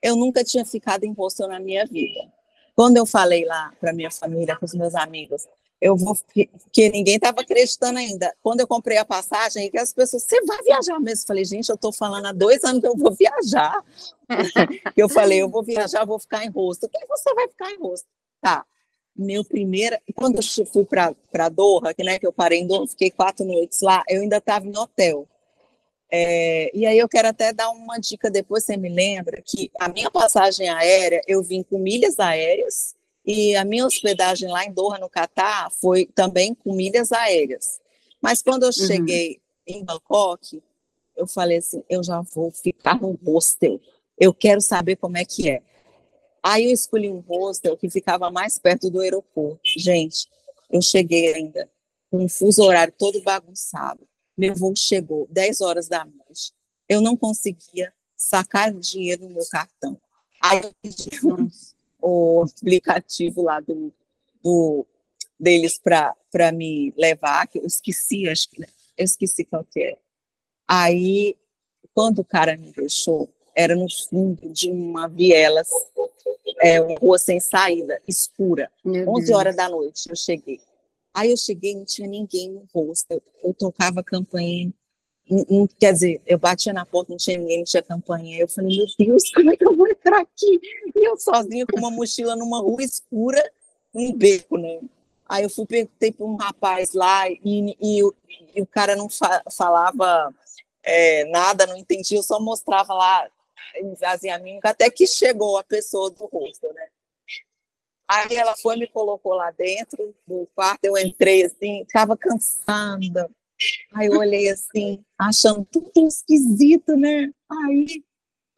Eu nunca tinha ficado em hostel na minha vida. Quando eu falei lá para minha família, com os meus amigos, eu vou, porque ninguém estava acreditando ainda. Quando eu comprei a passagem, que as pessoas, você vai viajar mesmo? Eu falei, gente, eu estou falando há dois anos que eu vou viajar. eu falei, eu vou viajar, vou ficar em rosto. O que você vai ficar em rosto? Tá. Meu primeiro, quando eu fui para Doha, que, né, que eu parei em Doha, fiquei quatro noites lá, eu ainda estava em hotel. É, e aí eu quero até dar uma dica depois, você me lembra, que a minha passagem aérea, eu vim com milhas aéreas, e a minha hospedagem lá em Doha, no Catar, foi também com milhas aéreas. Mas quando eu uhum. cheguei uhum. em Bangkok, eu falei assim, eu já vou ficar no hostel. Eu quero saber como é que é. Aí eu escolhi um hostel que ficava mais perto do aeroporto. Gente, eu cheguei ainda com um fuso horário todo bagunçado. Meu voo chegou 10 horas da noite. Eu não conseguia sacar dinheiro no meu cartão. Aí eu pedi o aplicativo lá do, do deles para me levar, que eu esqueci, acho que eu esqueci qual que é. Aí, quando o cara me deixou, era no fundo de uma viela, é, uma rua sem saída, escura. Meu 11 Deus. horas da noite eu cheguei. Aí eu cheguei, não tinha ninguém no rosto. Eu, eu tocava campainha, quer dizer, eu batia na porta, não tinha ninguém, não tinha campainha. Eu falei, meu Deus, como é que eu vou entrar aqui? E eu sozinha com uma mochila numa rua escura, um beco, né? Aí eu fui perguntei para um rapaz lá e, e, e o cara não fa falava é, nada, não entendia, eu só mostrava lá, ele fazia a mímica, até que chegou a pessoa do rosto, né? Aí ela foi me colocou lá dentro do quarto, eu entrei assim, estava cansada. Aí eu olhei assim, achando tudo esquisito, né? Aí,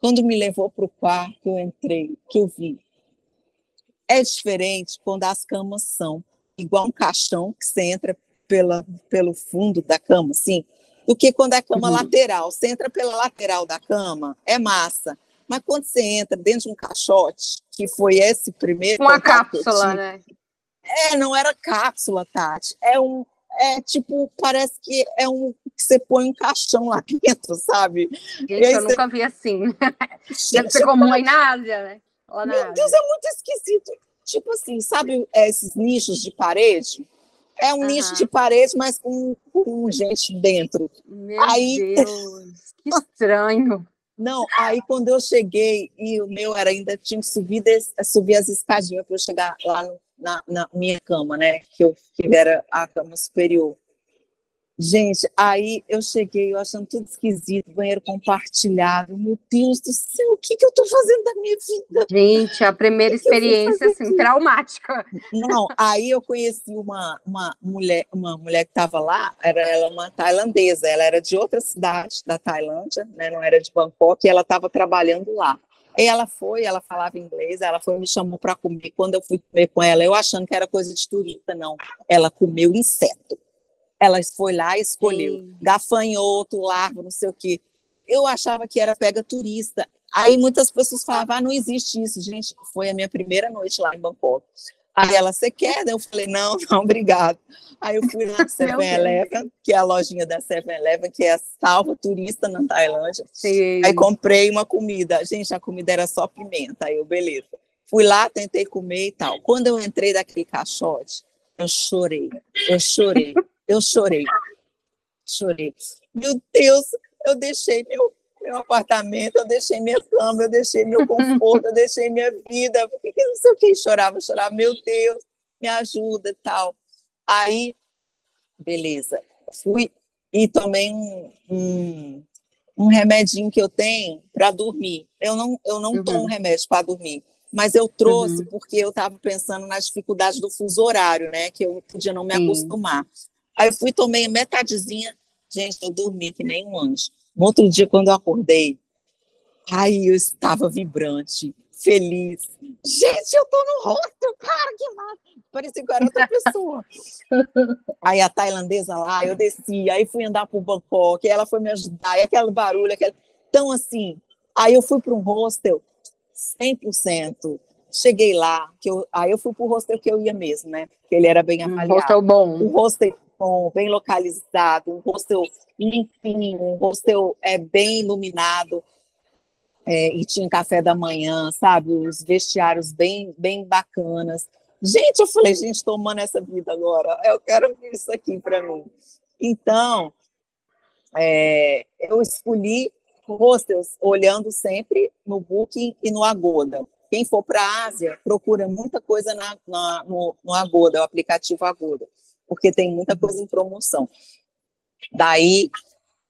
quando me levou para o quarto, eu entrei, que eu vi. É diferente quando as camas são igual um caixão que você entra pela, pelo fundo da cama, assim, do que quando é cama uhum. lateral. Você entra pela lateral da cama, é massa. Mas quando você entra dentro de um caixote, que foi esse primeiro. Uma cápsula, né? É, não era cápsula, Tati. É um. É tipo, parece que é um que você põe um caixão lá dentro, sabe? Gente, eu você... nunca vi assim. Deve ser comum aí na Ásia, né? Lá na Meu Ásia. Deus, é muito esquisito. Tipo assim, sabe esses nichos de parede? É um uhum. nicho de parede, mas com, com gente dentro. Meu aí... Deus, que estranho. Não, aí quando eu cheguei, e o meu era ainda tinha que subir, subir as escadinhas para eu chegar lá no, na, na, minha cama, né? Que eu que era a cama superior. Gente, aí eu cheguei, eu achando tudo esquisito, banheiro compartilhado. Meu Deus do céu, o que, que eu estou fazendo da minha vida? Gente, a primeira experiência, assim, traumática. Não, aí eu conheci uma, uma mulher, uma mulher que estava lá, era ela uma tailandesa, ela era de outra cidade da Tailândia, né, não era de Bangkok, e ela estava trabalhando lá. E ela foi, ela falava inglês, ela foi me chamou para comer. Quando eu fui comer com ela, eu achando que era coisa de turista, não. Ela comeu inseto. Ela foi lá e escolheu Sim. gafanhoto, larva, não sei o quê. Eu achava que era pega turista. Aí muitas pessoas falavam, ah, não existe isso. Gente, foi a minha primeira noite lá em Bangkok. Aí ela, você quer? Eu falei, não, não, obrigado. Aí eu fui lá no 7-Eleven, que é a lojinha da 7-Eleven, que é a salva turista na Tailândia. Sim. Aí comprei uma comida. Gente, a comida era só pimenta. Aí eu, beleza. Fui lá, tentei comer e tal. Quando eu entrei daquele caixote, eu chorei. Eu chorei. Eu chorei. Chorei. Meu Deus, eu deixei meu, meu apartamento, eu deixei minha cama, eu deixei meu conforto, eu deixei minha vida. Por que não sei o que chorava? Chorava, meu Deus, me ajuda e tal. Aí, beleza. Fui e tomei um, um, um remedinho que eu tenho para dormir. Eu não, eu não uhum. tomo remédio para dormir mas eu trouxe uhum. porque eu estava pensando nas dificuldades do fuso horário, né? Que eu podia não me Sim. acostumar. Aí eu fui, tomei metadezinha. Gente, eu dormi que nem um anjo. No outro dia, quando eu acordei, aí eu estava vibrante, feliz. Gente, eu tô no rosto, cara, que massa. Parecia que eu era outra pessoa. aí a tailandesa lá, eu desci, aí fui andar por Bangkok, ela foi me ajudar, e aquele barulho, aquele... Então, assim, aí eu fui para um hostel 100%. Cheguei lá, que eu, aí eu fui para o hostel que eu ia mesmo, né? Porque ele era bem avaliado. Um hostel bom. Um hostel bom, bem localizado, um hostel limpinho, um hostel é, bem iluminado, é, e tinha café da manhã, sabe? Os vestiários bem, bem bacanas. Gente, eu falei, gente, tomando essa vida agora, eu quero isso aqui para mim. Então, é, eu escolhi hostels olhando sempre no Booking e no Agoda. Quem for para a Ásia, procura muita coisa na, na, no, no Agoda, o aplicativo Agoda, porque tem muita coisa em promoção. Daí,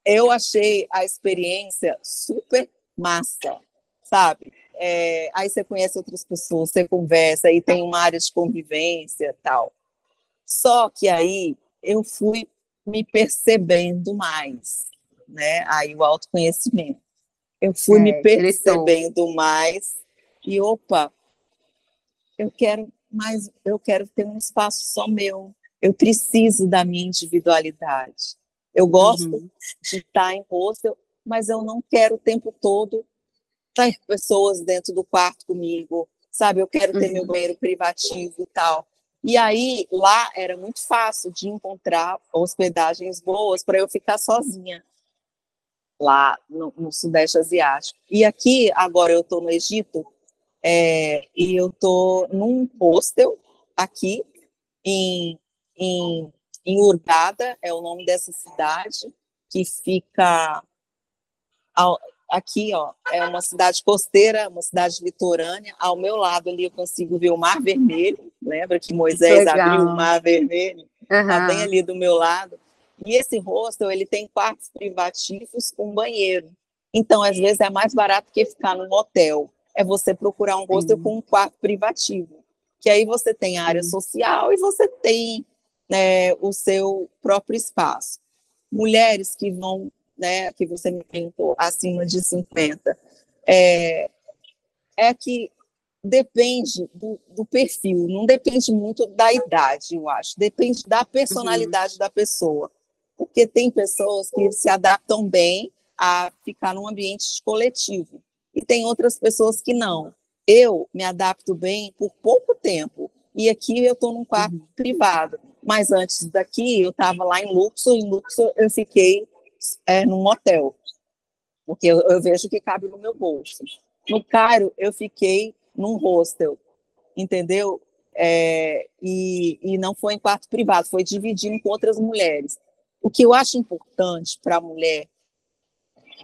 eu achei a experiência super massa, sabe? É, aí você conhece outras pessoas, você conversa, aí tem uma área de convivência tal. Só que aí eu fui me percebendo mais, né? Aí o autoconhecimento. Eu fui é, me percebendo mais e opa, eu quero mais, eu quero ter um espaço só meu. Eu preciso da minha individualidade. Eu gosto uhum. de estar em hostel, mas eu não quero o tempo todo ter pessoas dentro do quarto comigo, sabe? Eu quero ter uhum. meu banheiro privativo e tal. E aí, lá era muito fácil de encontrar hospedagens boas para eu ficar sozinha, lá no, no, Sudeste Asiático. E aqui, agora eu estou no Egito, é, e eu estou num hostel aqui, em, em, em Urgada, é o nome dessa cidade, que fica ao, aqui, ó, é uma cidade costeira, uma cidade litorânea. Ao meu lado ali eu consigo ver o Mar Vermelho. Lembra que Moisés abriu o Mar Vermelho? Está uhum. bem ali do meu lado. E esse hostel, ele tem quartos privativos com banheiro. Então, às vezes, é mais barato que ficar num hotel. É você procurar um hostel uhum. com um quarto privativo. Que aí você tem área social e você tem né, o seu próprio espaço. Mulheres que vão né, que você me perguntou, acima de 50, é, é que depende do, do, perfil, não depende muito da idade, eu acho, depende da personalidade uhum. da pessoa. Porque tem pessoas que se adaptam bem a ficar num ambiente coletivo, e tem outras pessoas que não. Eu me adapto bem por pouco tempo, e aqui eu estou num quarto uhum. privado. Mas antes daqui, eu estava lá em Luxor, em Luxor eu fiquei é, num hotel, porque eu, eu vejo que cabe no meu bolso. No Cairo, eu fiquei num hostel, entendeu? É, e, e não foi em quarto privado, foi dividindo com outras mulheres. O que eu acho importante para a mulher,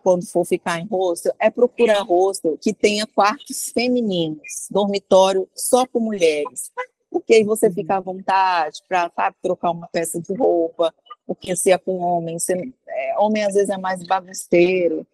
quando for ficar em hostel, é procurar hostel que tenha quartos femininos, dormitório só com mulheres. Porque aí você fica à vontade para trocar uma peça de roupa, porque se é com homem, se, é, homem às vezes é mais bagunceiro.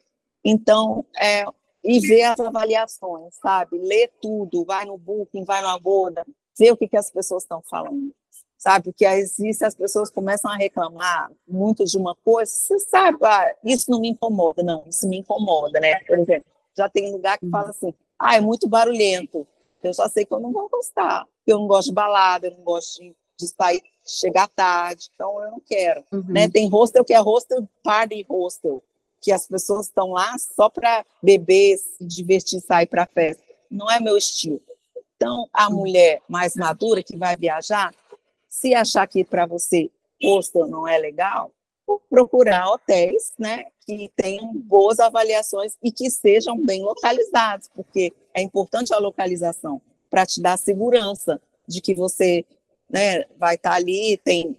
Então, é, e ver as avaliações, sabe? Ler tudo, vai no Booking, vai no Agoda, ver o que, que as pessoas estão falando, sabe? Porque se as pessoas começam a reclamar muito de uma coisa, você sabe, ah, isso não me incomoda, não, isso me incomoda, né? Por exemplo, já tem lugar que fala assim, ah, é muito barulhento, eu só sei que eu não vou gostar, eu não gosto de balada, eu não gosto de, de sair chegar tarde, então eu não quero. Uhum. Né? Tem hostel que é hostel party hostel, que as pessoas estão lá só para beber, se divertir, sair para festa. Não é meu estilo. Então, a uhum. mulher mais madura que vai viajar, se achar que para você hostel não é legal, procurar hotéis, né, que tenham boas avaliações e que sejam bem localizados, porque é importante a localização para te dar segurança de que você né, vai estar tá ali, tem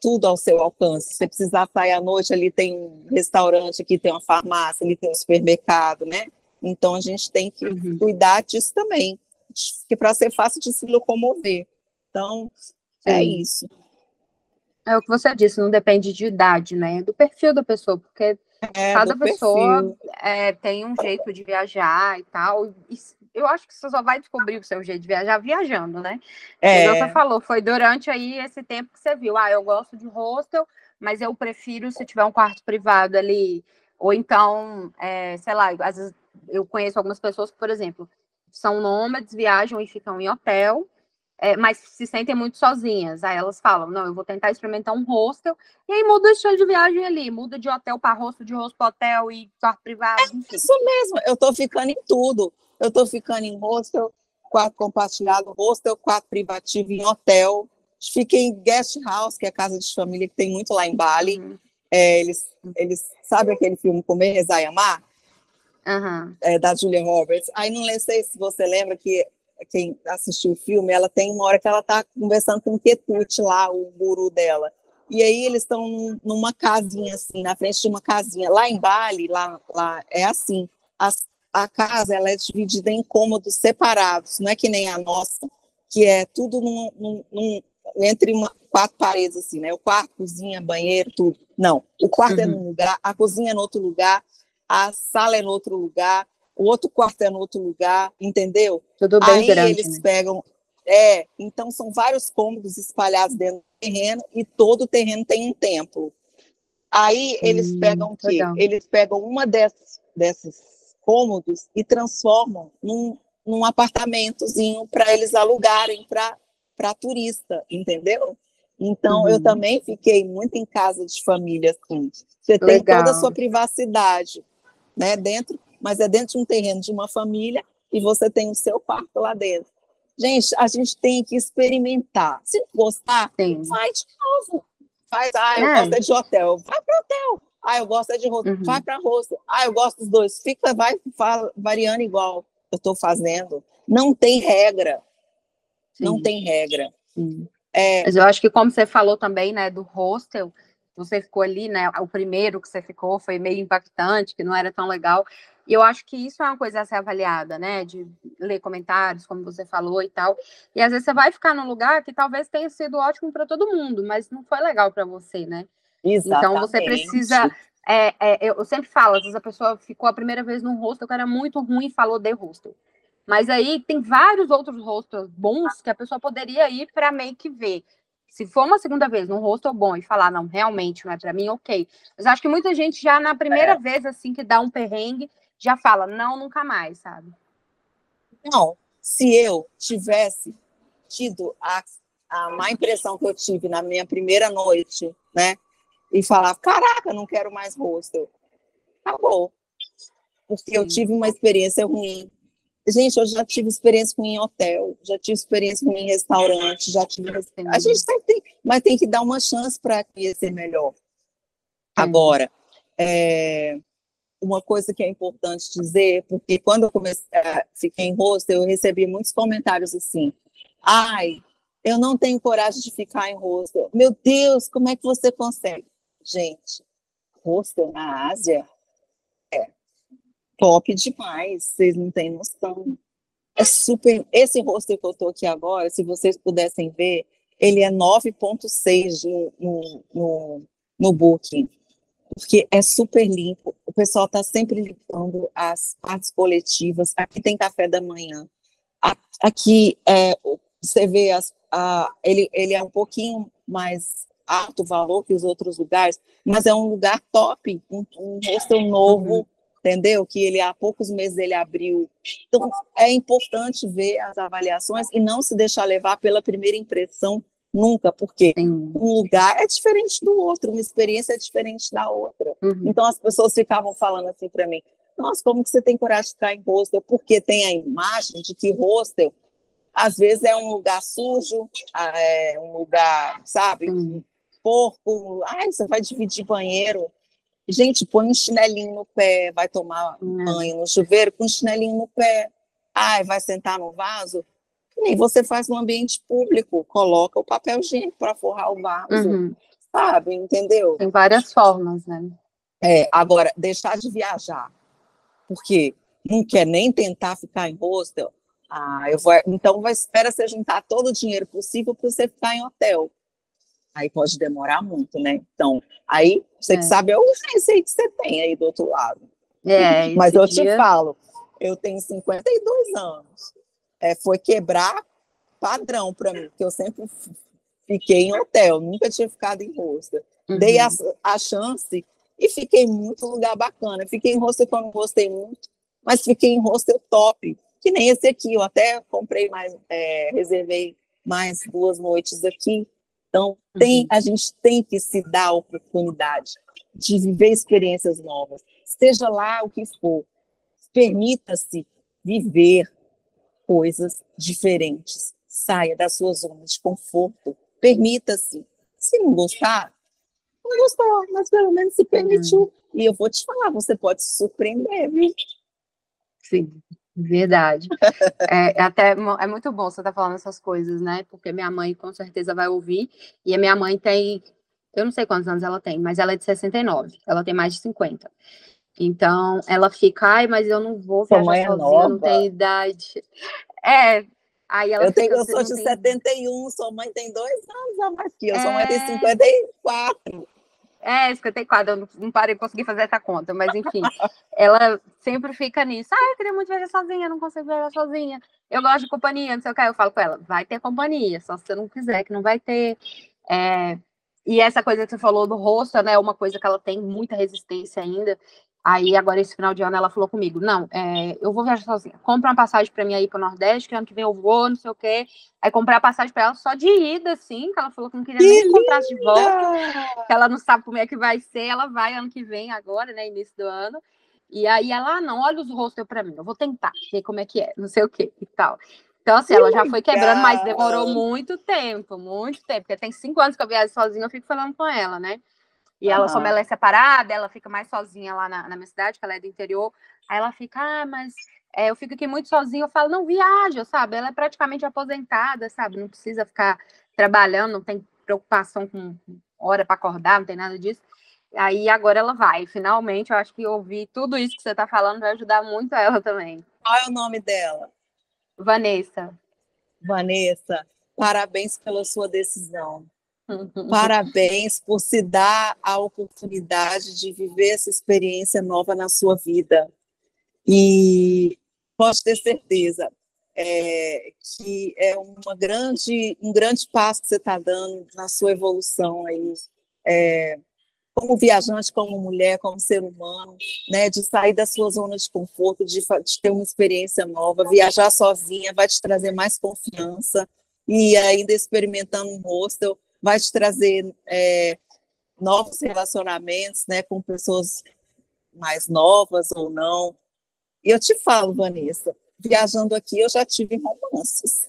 tudo ao seu alcance. Se você precisar sair à noite, ali tem um restaurante, aqui tem uma farmácia, ali tem um supermercado, né? Então a gente tem que uhum. cuidar disso também, que para ser fácil de se locomover. Então, é Sim. isso. É o que você disse, não depende de idade, né? Do perfil da pessoa, porque é, cada pessoa é, tem um jeito de viajar e tal. E eu acho que você só vai descobrir o seu jeito de viajar viajando, né? É. Você falou, foi durante aí esse tempo que você viu, ah, eu gosto de hostel, mas eu prefiro se tiver um quarto privado ali, ou então, é, sei lá, às vezes eu conheço algumas pessoas que, por exemplo, são nômades, viajam e ficam em hotel, é, mas se sentem muito sozinhas. Aí elas falam: não, eu vou tentar experimentar um hostel, e aí muda o estilo de viagem ali, muda de hotel para hostel, de hostel para hotel e quarto privado. É enfim. isso mesmo, eu tô ficando em tudo. Eu tô ficando em hostel, quarto compartilhado, hostel, quarto privativo em hotel. Fiquei em guest house, que é a casa de família que tem muito lá em Bali. Uhum. É, eles, eles sabem aquele filme Comer, Rezar e Amar? Uhum. É, da Julia Roberts. Aí não sei se você lembra que quem assistiu o filme, ela tem uma hora que ela está conversando com o Ketute lá, o guru dela. E aí eles estão numa casinha assim, na frente de uma casinha. Lá em Bali, lá, lá é assim. As, a casa ela é dividida em cômodos separados, não é que nem a nossa, que é tudo num, num, num, entre uma, quatro paredes, assim, né? O quarto, cozinha, banheiro, tudo. Não, o quarto é uhum. é num lugar, a cozinha é no outro lugar, a sala é no outro lugar, o outro quarto é no outro lugar, entendeu? Tudo bem Aí grande, eles né? pegam, é, então são vários cômodos espalhados dentro do terreno e todo o terreno tem um templo. Aí eles hum, pegam o quê? Legal. Eles pegam uma dessas, desses cômodos e transformam num, num apartamentozinho para eles alugarem para turista, entendeu? Então, uhum. eu também fiquei muito em casa de família, assim. Você Legal. tem toda a sua privacidade, né, dentro, mas é dentro de um terreno de uma família e você tem o seu quarto lá dentro. Gente, a gente tem que experimentar. Se gostar, Sim. vai de novo. Faz, ah, eu é. gosto de hotel, vai para hotel. Ah, eu gosto de hostel, uhum. vai para hostel. Ah, eu gosto dos dois. Fica, vai fala, variando igual eu estou fazendo. Não tem regra. Sim. Não tem regra. É... Mas eu acho que como você falou também, né, do hostel, você ficou ali, né, o primeiro que você ficou foi meio impactante, que não era tão legal. E eu acho que isso é uma coisa a ser avaliada, né? De ler comentários, como você falou e tal. E às vezes você vai ficar num lugar que talvez tenha sido ótimo para todo mundo, mas não foi legal para você, né? Exatamente. Então você precisa. É, é, eu sempre falo, às vezes a pessoa ficou a primeira vez num hostel que era muito ruim e falou de hostel. Mas aí tem vários outros hostels bons que a pessoa poderia ir para meio que ver. Se for uma segunda vez num hostel bom e falar, não, realmente não é para mim, ok. Mas acho que muita gente já na primeira é. vez, assim, que dá um perrengue, já fala, não, nunca mais, sabe? Não, se eu tivesse tido a, a má impressão que eu tive na minha primeira noite, né? E falar, caraca, não quero mais hostel. Acabou. Porque eu tive uma experiência ruim Gente, eu já tive experiência com em hotel, já tive experiência com em restaurante, já tive. A gente sempre tem, mas tem que dar uma chance para conhecer melhor. Agora, é, uma coisa que é importante dizer, porque quando eu comecei, é, fiquei em hostel, eu recebi muitos comentários assim: ai, eu não tenho coragem de ficar em hostel. Meu Deus, como é que você consegue? Gente, hostel na Ásia top demais, vocês não têm noção. É super. Esse rosto que eu estou aqui agora, se vocês pudessem ver, ele é 9,6 no, no, no Booking, porque é super limpo. O pessoal está sempre limpando as partes coletivas. Aqui tem café da manhã. Aqui é, você vê as, a, ele, ele é um pouquinho mais alto valor que os outros lugares, mas é um lugar top, um, um hostel novo. Uhum entendeu? Que ele há poucos meses ele abriu. Então é importante ver as avaliações e não se deixar levar pela primeira impressão nunca, porque um lugar é diferente do outro, uma experiência é diferente da outra. Uhum. Então as pessoas ficavam falando assim para mim: "Nossa, como que você tem coragem de ficar em hostel?" Porque tem a imagem de que hostel às vezes é um lugar sujo, é um lugar, sabe, uhum. Porco, ai, você vai dividir banheiro. Gente, põe um chinelinho no pé, vai tomar hum. banho no chuveiro com um chinelinho no pé. Ai, vai sentar no vaso. Nem você faz no ambiente público, coloca o papel higiênico para forrar o vaso. Uhum. Sabe, entendeu? Tem várias formas, né? É, agora, deixar de viajar, porque não quer nem tentar ficar em hostel, ah, eu vou, então vai, espera você juntar todo o dinheiro possível para você ficar em hotel aí pode demorar muito, né? Então, aí você é. que sabe é o receio que você tem aí do outro lado. É, Mas eu dia... te falo, eu tenho 52 anos. É, foi quebrar padrão para mim, porque eu sempre fiquei em hotel, nunca tinha ficado em hostel. Uhum. Dei a, a, chance e fiquei muito lugar bacana. Fiquei em eu não gostei muito, mas fiquei em hostel top, que nem esse aqui. Eu até comprei mais, é, reservei mais duas noites aqui. Então, tem, uhum. a gente tem que se dar a oportunidade de viver experiências novas, seja lá o que for. Permita-se viver coisas diferentes. Saia da sua zona de conforto. Permita-se. Se não gostar, não gostou, mas pelo menos se permitiu. Uhum. E eu vou te falar, você pode se surpreender, viu? Sim. Verdade. É, é, até é muito bom você estar tá falando essas coisas, né? Porque minha mãe com certeza vai ouvir. E a minha mãe tem, eu não sei quantos anos ela tem, mas ela é de 69. Ela tem mais de 50. Então ela fica, ai, mas eu não vou viajar sozinha, é nova. não tenho idade. É. Aí ela eu, fica, tenho, eu sou de tem... 71, sua mãe tem dois anos a mais que eu, é... sua mãe tem 54. É, 54, eu não, parei, consegui fazer essa conta, mas enfim, ela sempre fica nisso. Ah, eu queria muito viajar sozinha, não consigo viajar sozinha. Eu gosto de companhia, não sei o que. Eu falo com ela, vai ter companhia, só se você não quiser, que não vai ter. É... E essa coisa que você falou do rosto, né, é uma coisa que ela tem muita resistência ainda. Aí, agora, esse final de ano, ela falou comigo: Não, é, eu vou viajar sozinha. Compra uma passagem para mim aí para o Nordeste, que ano que vem eu vou, não sei o quê. Aí, comprar a passagem para ela só de ida, assim, que ela falou que não queria que nem comprar de volta, que ela não sabe como é que vai ser. Ela vai ano que vem, agora, né, início do ano. E aí, ela, ah, não, olha os rostos para mim, eu vou tentar ver como é que é, não sei o quê e tal. Então, assim, ela já foi quebrando, mas demorou muito tempo, muito tempo, porque tem cinco anos que eu viajo sozinha, eu fico falando com ela, né? E ela, como ela é separada, ela fica mais sozinha lá na, na minha cidade, que ela é do interior. Aí ela fica, ah, mas é, eu fico aqui muito sozinha. Eu falo, não, viaja, sabe? Ela é praticamente aposentada, sabe? Não precisa ficar trabalhando, não tem preocupação com hora para acordar, não tem nada disso. Aí agora ela vai. Finalmente, eu acho que ouvir tudo isso que você está falando vai ajudar muito ela também. Qual é o nome dela? Vanessa. Vanessa, parabéns pela sua decisão. Parabéns por se dar a oportunidade de viver essa experiência nova na sua vida. E pode ter certeza é, que é uma grande, um grande passo que você está dando na sua evolução aí, é, como viajante, como mulher, como ser humano, né, de sair da sua zona de conforto, de, de ter uma experiência nova, viajar sozinha vai te trazer mais confiança e ainda experimentando um hostel vai te trazer é, novos relacionamentos, né, com pessoas mais novas ou não. E eu te falo, Vanessa, viajando aqui eu já tive romances.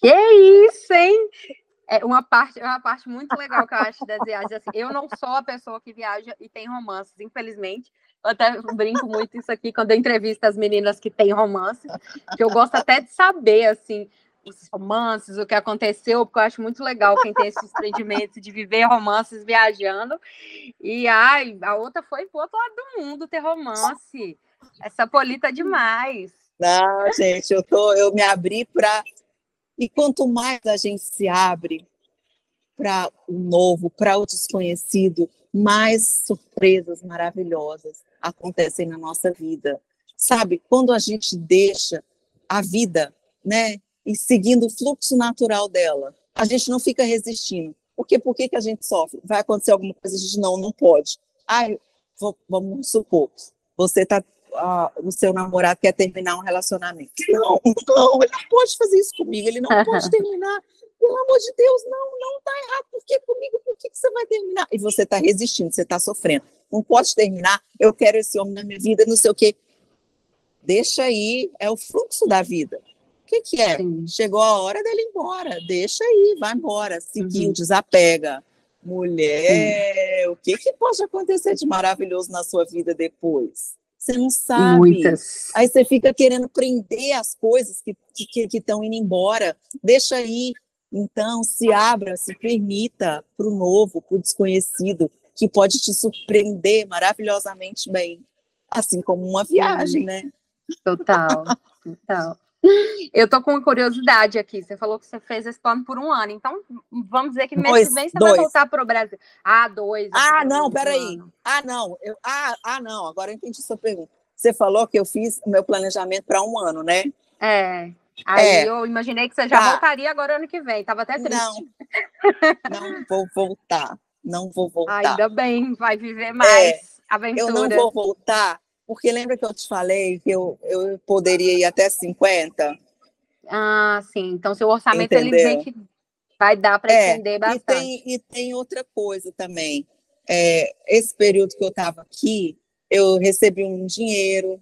Que isso, hein? É uma parte, é uma parte muito legal que eu acho das viagens. Assim, eu não sou a pessoa que viaja e tem romances, infelizmente. Eu até brinco muito isso aqui quando eu entrevisto as meninas que têm romances, que eu gosto até de saber, assim, os romances, o que aconteceu, porque eu acho muito legal quem tem esses empreendimentos de viver romances viajando. E ai, a outra foi pro outro lado do mundo ter romance. Essa polita demais. Não, gente, eu tô, eu me abri para e quanto mais a gente se abre para o novo, para o desconhecido, mais surpresas maravilhosas acontecem na nossa vida. Sabe, quando a gente deixa a vida, né, e seguindo o fluxo natural dela. A gente não fica resistindo. Porque por que, que a gente sofre? Vai acontecer alguma coisa, a gente não, não pode. Ai, vou, vamos supor, você tá, uh, o seu namorado quer terminar um relacionamento. Não, não, ele não pode fazer isso comigo, ele não pode terminar. Pelo amor de Deus, não, não tá errado. Por que comigo? Por que, que você vai terminar? E você está resistindo, você está sofrendo. Não pode terminar, eu quero esse homem na minha vida, não sei o quê. Deixa aí, é o fluxo da vida que, é? Chegou a hora dele ir embora, deixa aí, vai embora, seguiu, uhum. desapega. Mulher, Sim. o que, que pode acontecer de maravilhoso na sua vida depois? Você não sabe. Muitas. Aí você fica querendo prender as coisas que estão que, que indo embora. Deixa aí. Então, se abra, se permita para o novo, para o desconhecido, que pode te surpreender maravilhosamente bem. Assim como uma viagem, né? Total, total. Eu tô com uma curiosidade aqui. Você falou que você fez esse plano por um ano. Então, vamos dizer que mês dois, que vem você dois. vai voltar para o Brasil. Ah, dois. Ah, não, peraí. Ah, não. Eu, ah, ah, não. Agora eu entendi sua pergunta. Você falou que eu fiz o meu planejamento para um ano, né? É. Aí é. eu imaginei que você já tá. voltaria agora ano que vem. Tava até triste. Não, não vou voltar. Não vou voltar. Ainda bem, vai viver mais é. Eu não vou voltar porque lembra que eu te falei que eu, eu poderia ir até 50? Ah, sim. Então, seu orçamento Entendeu? ele vai dar para é, entender bastante. E tem, e tem outra coisa também. É, esse período que eu estava aqui, eu recebi um dinheiro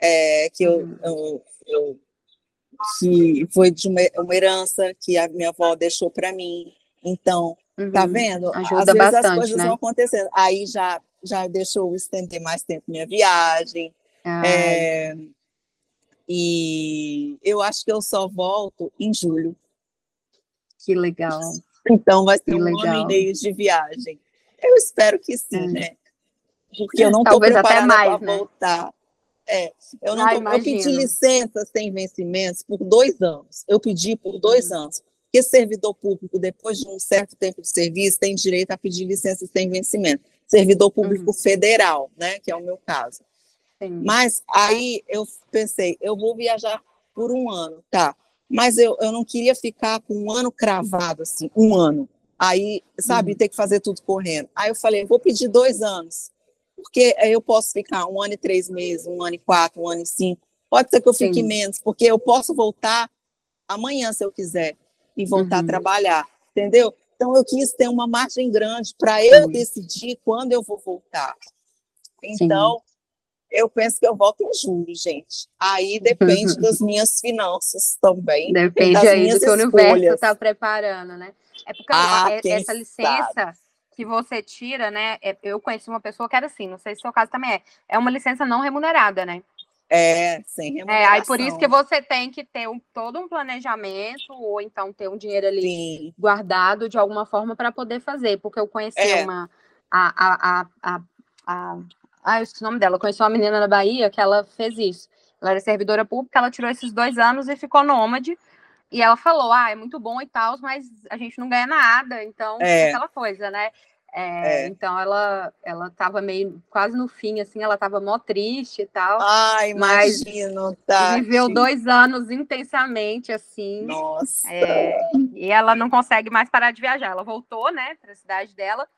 é, que eu, uhum. eu, eu, que foi de uma, uma, herança que a minha avó deixou para mim. Então, tá uhum. tá vendo? Ajuda Às vezes bastante, as coisas né? vão acontecendo. Aí já já deixou estender mais tempo minha viagem. É, E eu acho que eu só volto em julho. Que legal. Então vai ser que um legal. ano e meio de viagem. Eu espero que sim, é. né? Porque eu não estou preparada para né? voltar. É, eu, não ah, tô, eu pedi licença sem vencimentos por dois anos. Eu pedi por dois uhum. anos. Porque servidor público, depois de um certo tempo de serviço, tem direito a pedir licença sem vencimento. Servidor público uhum. federal, né? Que é o meu caso. Sim. Mas aí eu pensei, eu vou viajar por um ano, tá? Mas eu, eu não queria ficar com um ano cravado, assim, um ano. Aí, sabe, uhum. ter que fazer tudo correndo. Aí eu falei, vou pedir dois anos porque eu posso ficar um ano e três meses, um ano e quatro, um ano e cinco. Pode ser que eu fique Sim. menos, porque eu posso voltar amanhã, se eu quiser, e voltar uhum. a trabalhar, entendeu? Então, eu quis ter uma margem grande para eu Sim. decidir quando eu vou voltar. Então, Sim. eu penso que eu volto em julho, gente. Aí depende das minhas finanças também. Depende aí do que o universo está preparando, né? É porque ah, é, essa licença. Sabe? que você tira, né? É, eu conheci uma pessoa que era assim, não sei se o seu caso também é. É uma licença não remunerada, né? É, sem remuneração. É, aí por isso que você tem que ter um, todo um planejamento, ou então ter um dinheiro ali Sim. guardado de alguma forma para poder fazer. Porque eu conheci é. uma. A, a, a, a, a, ah, eu esqueci o nome dela. Eu conheci uma menina na Bahia que ela fez isso. Ela era servidora pública, ela tirou esses dois anos e ficou nômade. E ela falou: ah, é muito bom e tal, mas a gente não ganha nada, então é. aquela coisa, né? É, é. Então ela ela estava meio quase no fim, assim, ela estava mó triste e tal. Ah, imagino, tá. Viveu dois anos intensamente, assim. Nossa. É, e ela não consegue mais parar de viajar. Ela voltou, né, para a cidade dela,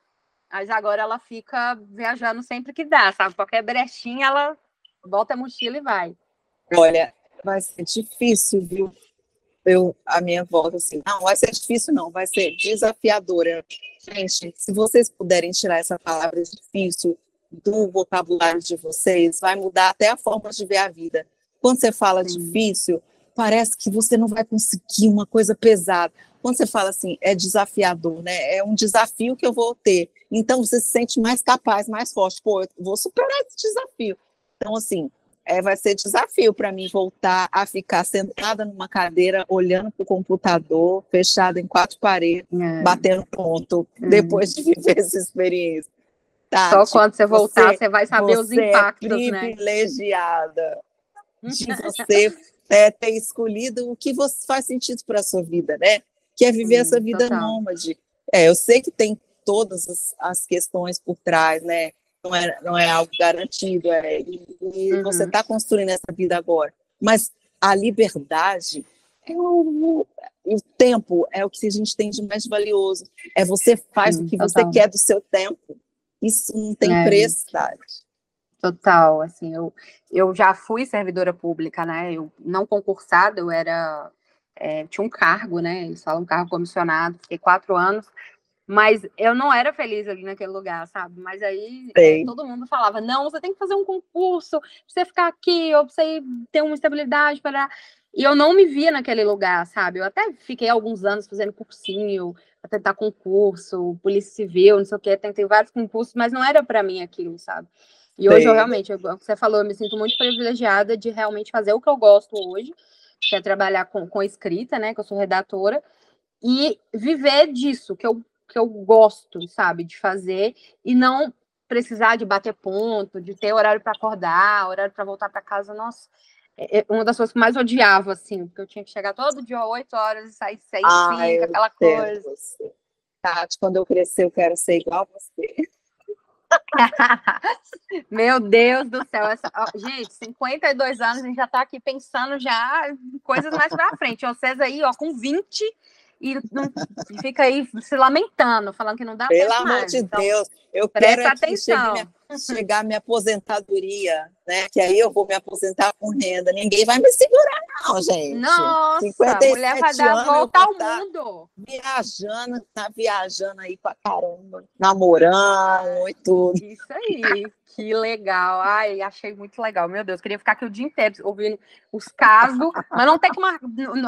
mas agora ela fica viajando sempre que dá, sabe? Qualquer brechinha ela bota a mochila e vai. Olha, vai ser difícil, viu? eu, a minha volta assim, não, vai ser difícil não, vai ser desafiadora. Gente, se vocês puderem tirar essa palavra difícil do vocabulário de vocês, vai mudar até a forma de ver a vida. Quando você fala Sim. difícil, parece que você não vai conseguir uma coisa pesada. Quando você fala assim, é desafiador, né? É um desafio que eu vou ter. Então você se sente mais capaz, mais forte. Pô, eu vou superar esse desafio. Então, assim, é, vai ser desafio para mim voltar a ficar sentada numa cadeira, olhando para o computador, fechada em quatro paredes, é. batendo ponto, uhum. depois de viver essa experiência. Tati, Só quando você voltar, você, você vai saber os é impactos, é privilegiada né? de você é, ter escolhido o que você faz sentido para a sua vida, né? Que é viver essa vida total. nômade. É, eu sei que tem todas as, as questões por trás, né? Não é, não é algo garantido, é, e, e uhum. você está construindo essa vida agora. Mas a liberdade, é o, o tempo é o que a gente tem de mais valioso. É você faz o que total. você quer do seu tempo. Isso não tem é. preço? Total, assim, eu, eu já fui servidora pública, né? Eu não concursada, eu era é, tinha um cargo, né? Eles falam um cargo comissionado, fiquei quatro anos. Mas eu não era feliz ali naquele lugar, sabe? Mas aí é, todo mundo falava: não, você tem que fazer um concurso pra você ficar aqui, ou pra você ter uma estabilidade para. E eu não me via naquele lugar, sabe? Eu até fiquei alguns anos fazendo cursinho, para tentar concurso, polícia civil, não sei o quê, tentei vários concursos, mas não era para mim aquilo, sabe? E hoje eu realmente, o que você falou, eu me sinto muito privilegiada de realmente fazer o que eu gosto hoje, que é trabalhar com, com escrita, né? Que eu sou redatora, e viver disso, que eu que eu gosto, sabe, de fazer e não precisar de bater ponto, de ter horário para acordar, horário para voltar para casa. Nossa, é, é uma das coisas que mais odiava, assim, porque eu tinha que chegar todo dia 8 horas e sair 6, ah, 5, aquela coisa. Você. Tati, quando eu crescer, eu quero ser igual a você. Meu Deus do céu, essa... gente, 52 anos, a gente já está aqui pensando já em coisas mais para frente. Vocês aí, ó, com 20, e não, fica aí se lamentando, falando que não dá Pelo amor mais. de então, Deus, eu quero atenção. Chegar, chegar minha aposentadoria, né? Que aí eu vou me aposentar com renda. Ninguém vai me segurar, não, gente. Nossa, a mulher vai dar a volta ao mundo. Viajando, tá viajando aí pra caramba, namorando e tudo. Isso aí. Que legal. Ai, achei muito legal. Meu Deus, queria ficar aqui o dia inteiro ouvindo os casos, mas não tem que mar...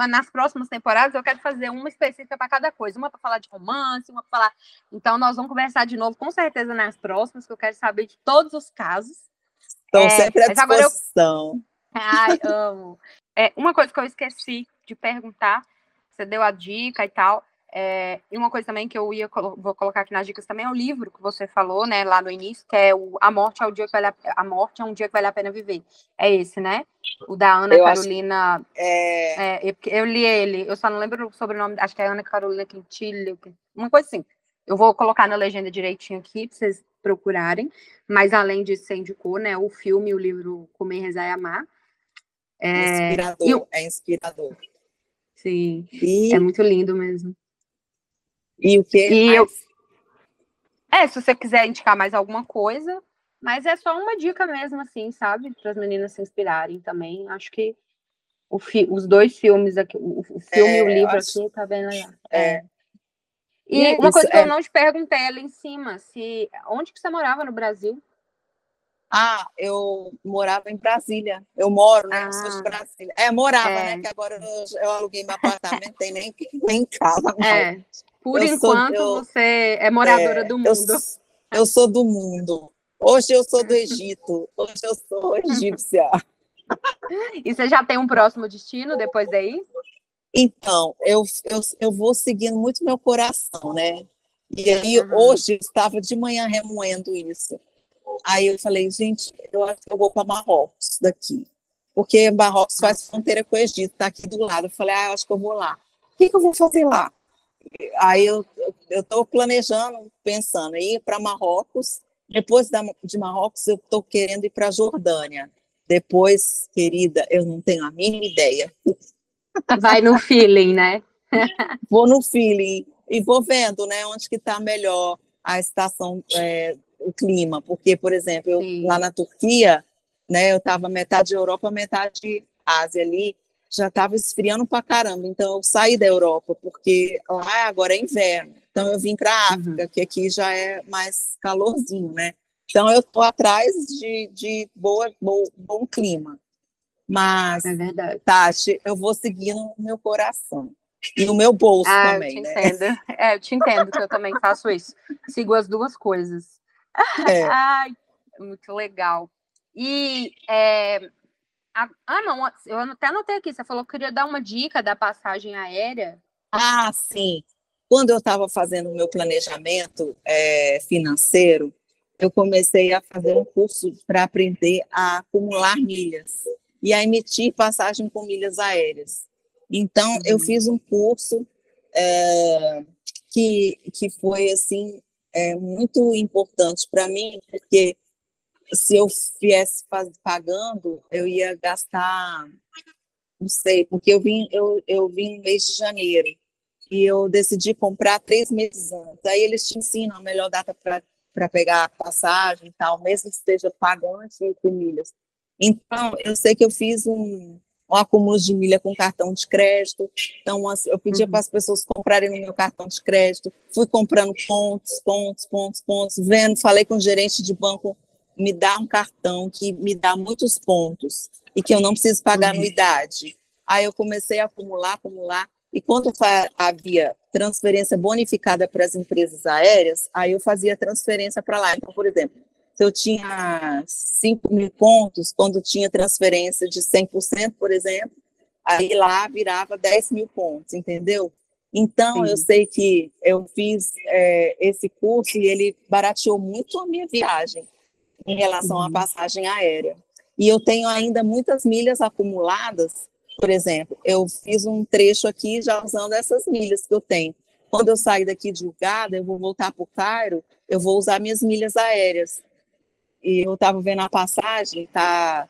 nas próximas temporadas eu quero fazer uma específica para cada coisa, uma para falar de romance, uma para falar. Então nós vamos conversar de novo, com certeza nas próximas, que eu quero saber de todos os casos. Estão é, sempre à disposição. Ai, amo. É, uma coisa que eu esqueci de perguntar, você deu a dica e tal, é, e uma coisa também que eu ia vou colocar aqui nas dicas também é o livro que você falou, né, lá no início, que é o A Morte é o dia que vale a, a Morte é um dia que vale a pena viver. É esse, né? O da Ana eu Carolina. Acho, é... é... eu li ele, eu só não lembro o sobrenome, acho que é Ana Carolina Quintilho, uma coisa assim. Eu vou colocar na legenda direitinho aqui para vocês procurarem. Mas além disso, você indicou, né, o filme, o livro Comer, Rezar e Amar. É inspirador, é inspirador. Sim, e... é muito lindo mesmo. E o que e eu... É, se você quiser indicar mais alguma coisa, mas é só uma dica mesmo, assim, sabe? Para as meninas se inspirarem também. Acho que fi... os dois filmes aqui, o, filme é, e o livro acho... aqui, tá bem legal. É. é. E, e uma coisa que eu é não te perguntei ali em cima, se onde que você morava no Brasil? Ah, eu morava em Brasília. Eu moro, né? Ah. Eu sou de ah. Brasília. É, morava, né? é. né? Que agora eu, eu aluguei meu apartamento, tem nem, nem casa. É. Por eu enquanto, sou, eu, você é moradora é, do mundo. Eu, eu, sou do mundo. Hoje eu sou do Egito. Hoje eu sou egípcia. e você já tem um próximo destino depois daí? Então, eu, eu, eu vou seguindo muito meu coração, né? E aí, uhum. hoje, eu estava de manhã remoendo isso Aí eu falei, gente, eu acho que eu vou para Marrocos daqui. Porque Marrocos faz fronteira com o Egito, está aqui do lado. Eu falei, ah, eu acho que eu vou lá. O que, que eu vou fazer lá? Aí eu estou planejando, pensando em ir para Marrocos. Depois da, de Marrocos, eu estou querendo ir para Jordânia. Depois, querida, eu não tenho a mínima ideia. Vai no feeling, né? vou no feeling e vou vendo, né, onde que está melhor a estação é, o clima, porque, por exemplo, eu, lá na Turquia, né, eu estava metade Europa, metade Ásia ali, já estava esfriando pra caramba. Então eu saí da Europa, porque lá agora é inverno. Então eu vim para a uhum. África, uhum. que aqui já é mais calorzinho, né? Então eu estou atrás de, de boa, bom, bom clima. Mas, é verdade. Tati, eu vou seguindo o meu coração. E o meu bolso ah, também, eu te né? Entendo. É, eu te entendo que eu também faço isso. Sigo as duas coisas. É. Ai, muito legal. E é, a, ah, não, eu até anotei aqui, você falou que queria dar uma dica da passagem aérea. Ah, sim. Quando eu estava fazendo o meu planejamento é, financeiro, eu comecei a fazer um curso para aprender a acumular milhas e a emitir passagem com milhas aéreas. Então, uhum. eu fiz um curso é, que, que foi assim é muito importante para mim, porque se eu viesse pagando, eu ia gastar, não sei, porque eu vim, eu, eu vim no mês de janeiro e eu decidi comprar três meses antes. Aí eles te ensinam a melhor data para pegar a passagem e tal, mesmo que esteja pagante com milhas. Então, eu sei que eu fiz um, um acúmulo de milha com cartão de crédito. Então, eu pedia uhum. para as pessoas comprarem no meu cartão de crédito, fui comprando pontos, pontos, pontos, pontos, vendo, falei com o gerente de banco, me dá um cartão que me dá muitos pontos e que eu não preciso pagar uhum. anuidade. Aí eu comecei a acumular, acumular, e quando havia transferência bonificada para as empresas aéreas, aí eu fazia transferência para lá. Então, por exemplo, se eu tinha 5 mil pontos, quando tinha transferência de 100%, por exemplo, aí lá virava 10 mil pontos, entendeu? Então, Sim. eu sei que eu fiz é, esse curso e ele barateou muito a minha viagem em relação uhum. à passagem aérea. E eu tenho ainda muitas milhas acumuladas. Por exemplo, eu fiz um trecho aqui já usando essas milhas que eu tenho. Quando eu sair daqui de Uganda, eu vou voltar para o Cairo, eu vou usar minhas milhas aéreas e eu estava vendo a passagem, tá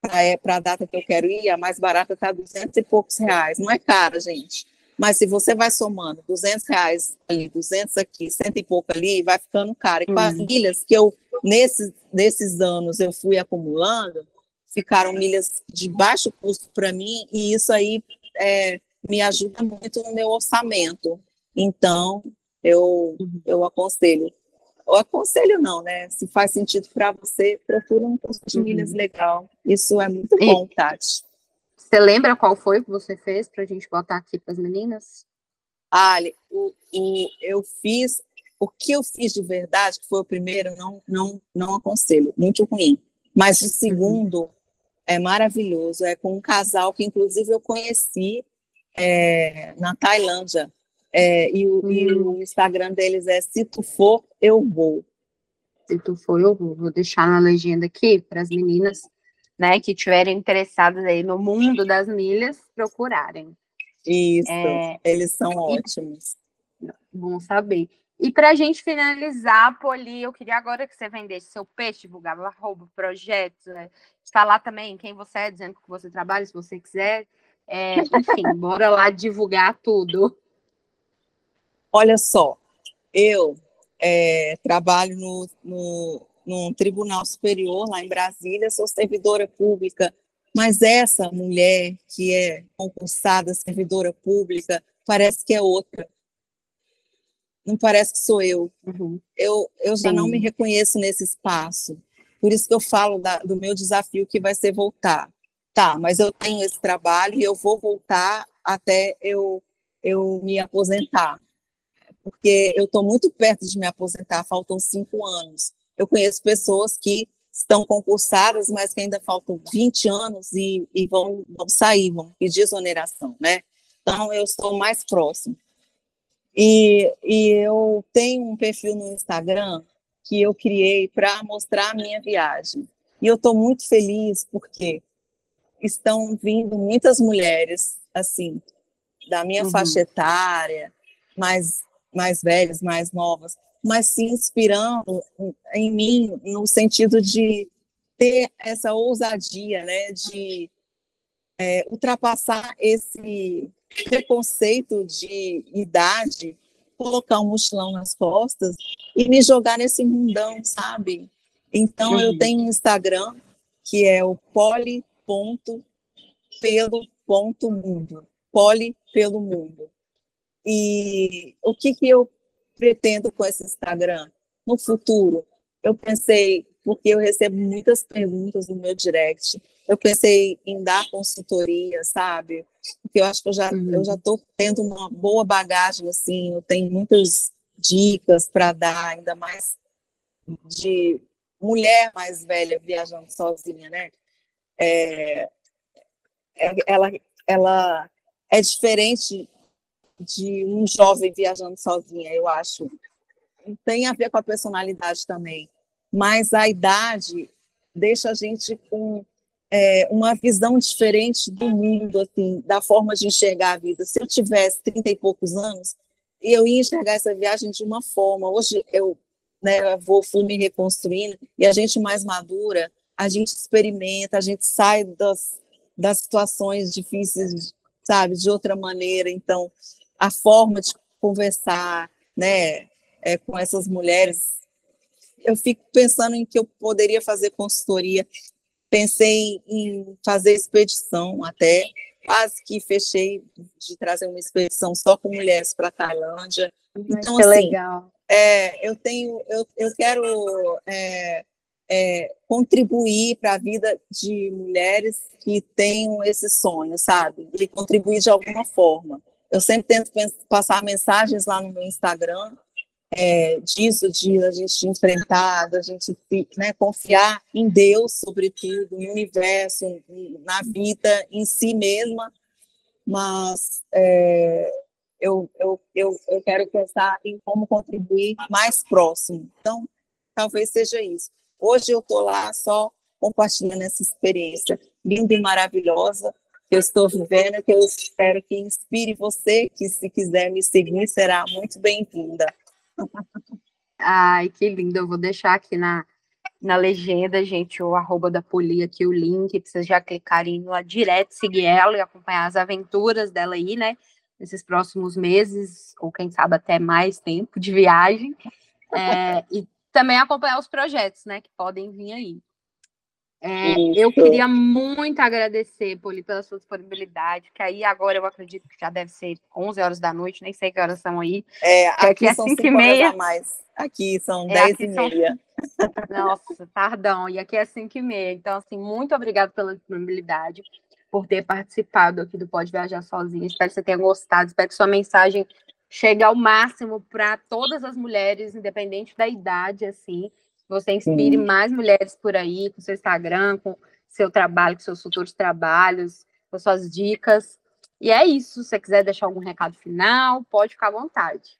para é, a data que eu quero ir, a mais barata está 200 e poucos reais. Não é cara, gente. Mas se você vai somando 200 reais ali, 200 aqui, cento e pouco ali, vai ficando caro. E com as milhas que eu, nesses, nesses anos, eu fui acumulando, ficaram milhas de baixo custo para mim, e isso aí é, me ajuda muito no meu orçamento. Então, eu, uhum. eu aconselho o aconselho não, né? Se faz sentido para você, procura um curso de milhas uhum. legal. Isso é muito bom, e, Tati. Você lembra qual foi que você fez para a gente botar aqui para as meninas? Ali, o, o, eu fiz o que eu fiz de verdade, que foi o primeiro, não, não, não aconselho, muito ruim. Mas o segundo, é maravilhoso. É com um casal que, inclusive, eu conheci é, na Tailândia. É, e, o, hum. e, o, Instagram deles é Se Tu For, Eu Vou. Se Tu For, Eu Vou. Vou deixar na legenda aqui para as meninas né, que estiverem interessadas aí no mundo das milhas procurarem. Isso, é, eles são e, ótimos. Bom saber. E para a gente finalizar, Poli, eu queria agora que você vendesse seu peixe, divulgar arroba, projetos, né? falar também quem você é, dizendo que você trabalha, se você quiser. É, enfim, bora lá divulgar tudo. Olha só, eu é, trabalho no, no, num tribunal superior lá em Brasília, sou servidora pública, mas essa mulher que é concursada servidora pública parece que é outra não parece que sou eu. Uhum. Eu, eu já Sim. não me reconheço nesse espaço. Por isso que eu falo da, do meu desafio que vai ser voltar. Tá, mas eu tenho esse trabalho e eu vou voltar até eu, eu me aposentar. Porque eu estou muito perto de me aposentar, faltam cinco anos. Eu conheço pessoas que estão concursadas, mas que ainda faltam 20 anos e, e vão, vão sair, vão pedir exoneração, né? Então, eu estou mais próximo. E, e eu tenho um perfil no Instagram que eu criei para mostrar a minha viagem. E eu estou muito feliz porque estão vindo muitas mulheres, assim, da minha uhum. faixa etária, mais, mais velhas, mais novas, mas se inspirando em mim no sentido de ter essa ousadia, né, de é, ultrapassar esse preconceito de idade, colocar um mochilão nas costas e me jogar nesse mundão, sabe? Então uhum. eu tenho um Instagram que é o poli.pelo.mundo, poli pelo mundo. E o que que eu pretendo com esse Instagram no futuro? Eu pensei, porque eu recebo muitas perguntas no meu direct, eu pensei em dar consultoria, sabe? Porque eu acho que eu já uhum. eu já estou tendo uma boa bagagem assim, eu tenho muitas dicas para dar, ainda mais de mulher mais velha viajando sozinha, né? É, é ela ela é diferente de um jovem viajando sozinha, eu acho. Tem a ver com a personalidade também, mas a idade deixa a gente com é, uma visão diferente do mundo, assim, da forma de enxergar a vida. Se eu tivesse 30 e poucos anos, eu ia enxergar essa viagem de uma forma. Hoje eu, né, vou fui me reconstruindo e a gente mais madura, a gente experimenta, a gente sai das, das situações difíceis, sabe, de outra maneira. Então, a forma de conversar, né, é, com essas mulheres eu fico pensando em que eu poderia fazer consultoria Pensei em fazer expedição até, quase que fechei de trazer uma expedição só com mulheres para a Tailândia. Então, que assim, legal. É, eu tenho, eu, eu quero é, é, contribuir para a vida de mulheres que tenham esse sonho, sabe? E contribuir de alguma forma. Eu sempre tento passar mensagens lá no meu Instagram é, disso, de a gente enfrentar, da gente né, confiar em Deus, sobretudo, no universo, na vida em si mesma, mas é, eu, eu, eu, eu quero pensar em como contribuir mais próximo. Então, talvez seja isso. Hoje eu estou lá só compartilhando essa experiência linda e maravilhosa que eu estou vivendo, que eu espero que inspire você, que se quiser me seguir, será muito bem-vinda. Ai, que lindo. Eu vou deixar aqui na, na legenda, gente, o arroba da Poli aqui, o link, pra vocês já clicarem lá direto, seguir ela e acompanhar as aventuras dela aí, né? Nesses próximos meses, ou quem sabe até mais tempo de viagem. É, e também acompanhar os projetos, né, que podem vir aí. É, eu queria muito agradecer, Poli, pela sua disponibilidade, que aí agora eu acredito que já deve ser 11 horas da noite, nem sei que horas são aí. É, aqui, aqui é são 5 e meia. mais. Aqui são é, 10 aqui e meia. São... Nossa, tardão. E aqui é 5 e meia. Então, assim, muito obrigada pela disponibilidade, por ter participado aqui do Pode Viajar Sozinha. Espero que você tenha gostado. Espero que sua mensagem chegue ao máximo para todas as mulheres, independente da idade, assim você inspire Sim. mais mulheres por aí, com seu Instagram, com seu trabalho, com seus futuros trabalhos, com suas dicas. E é isso. Se você quiser deixar algum recado final, pode ficar à vontade.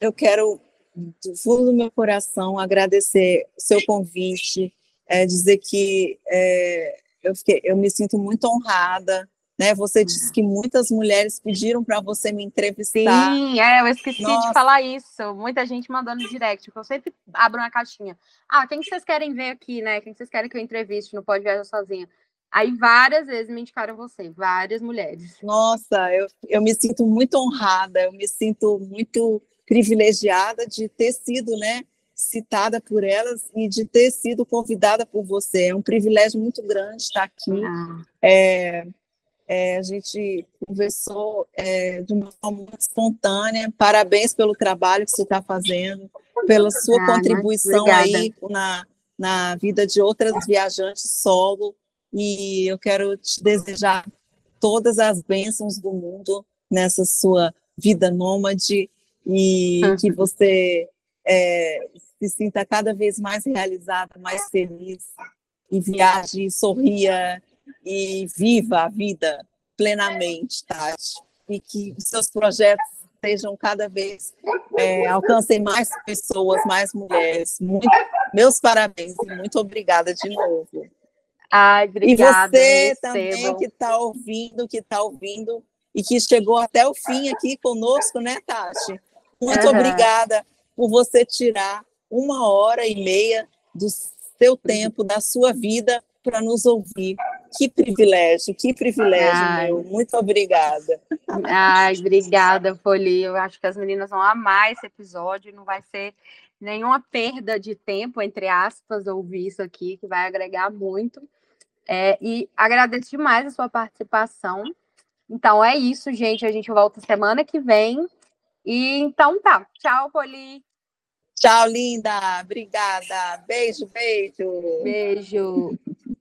Eu quero, do fundo do meu coração, agradecer o seu convite, é, dizer que é, eu, fiquei, eu me sinto muito honrada né? Você disse que muitas mulheres pediram para você me entrevistar. Sim, é, eu esqueci Nossa. de falar isso. Muita gente mandando direct, eu sempre abro uma caixinha. Ah, quem que vocês querem ver aqui, né? Quem que vocês querem que eu entreviste no Pode Viajar Sozinha? Aí várias vezes me indicaram você, várias mulheres. Nossa, eu, eu me sinto muito honrada, eu me sinto muito privilegiada de ter sido, né, citada por elas e de ter sido convidada por você. É um privilégio muito grande estar aqui. Ah. É, é, a gente conversou é, de uma forma muito espontânea. Parabéns pelo trabalho que você está fazendo, pela sua ah, contribuição aí na, na vida de outras viajantes solo. E eu quero te desejar todas as bênçãos do mundo nessa sua vida nômade e uhum. que você é, se sinta cada vez mais realizada, mais feliz e viaje, sorria e viva a vida plenamente, Tati. E que seus projetos sejam cada vez, é, alcancem mais pessoas, mais mulheres. Muito, meus parabéns e muito obrigada de novo. Ai, obrigada. E você também que está ouvindo, que está ouvindo e que chegou até o fim aqui conosco, né, Tati? Muito uhum. obrigada por você tirar uma hora e meia do seu tempo, da sua vida, para nos ouvir. Que privilégio, que privilégio, Ai. meu. Muito obrigada. Ai, obrigada, Poli. Eu acho que as meninas vão amar esse episódio. Não vai ser nenhuma perda de tempo, entre aspas, ouvir isso aqui, que vai agregar muito. É, e agradeço demais a sua participação. Então é isso, gente. A gente volta semana que vem. E então tá. Tchau, Poli. Tchau, linda. Obrigada. Beijo, beijo. Beijo.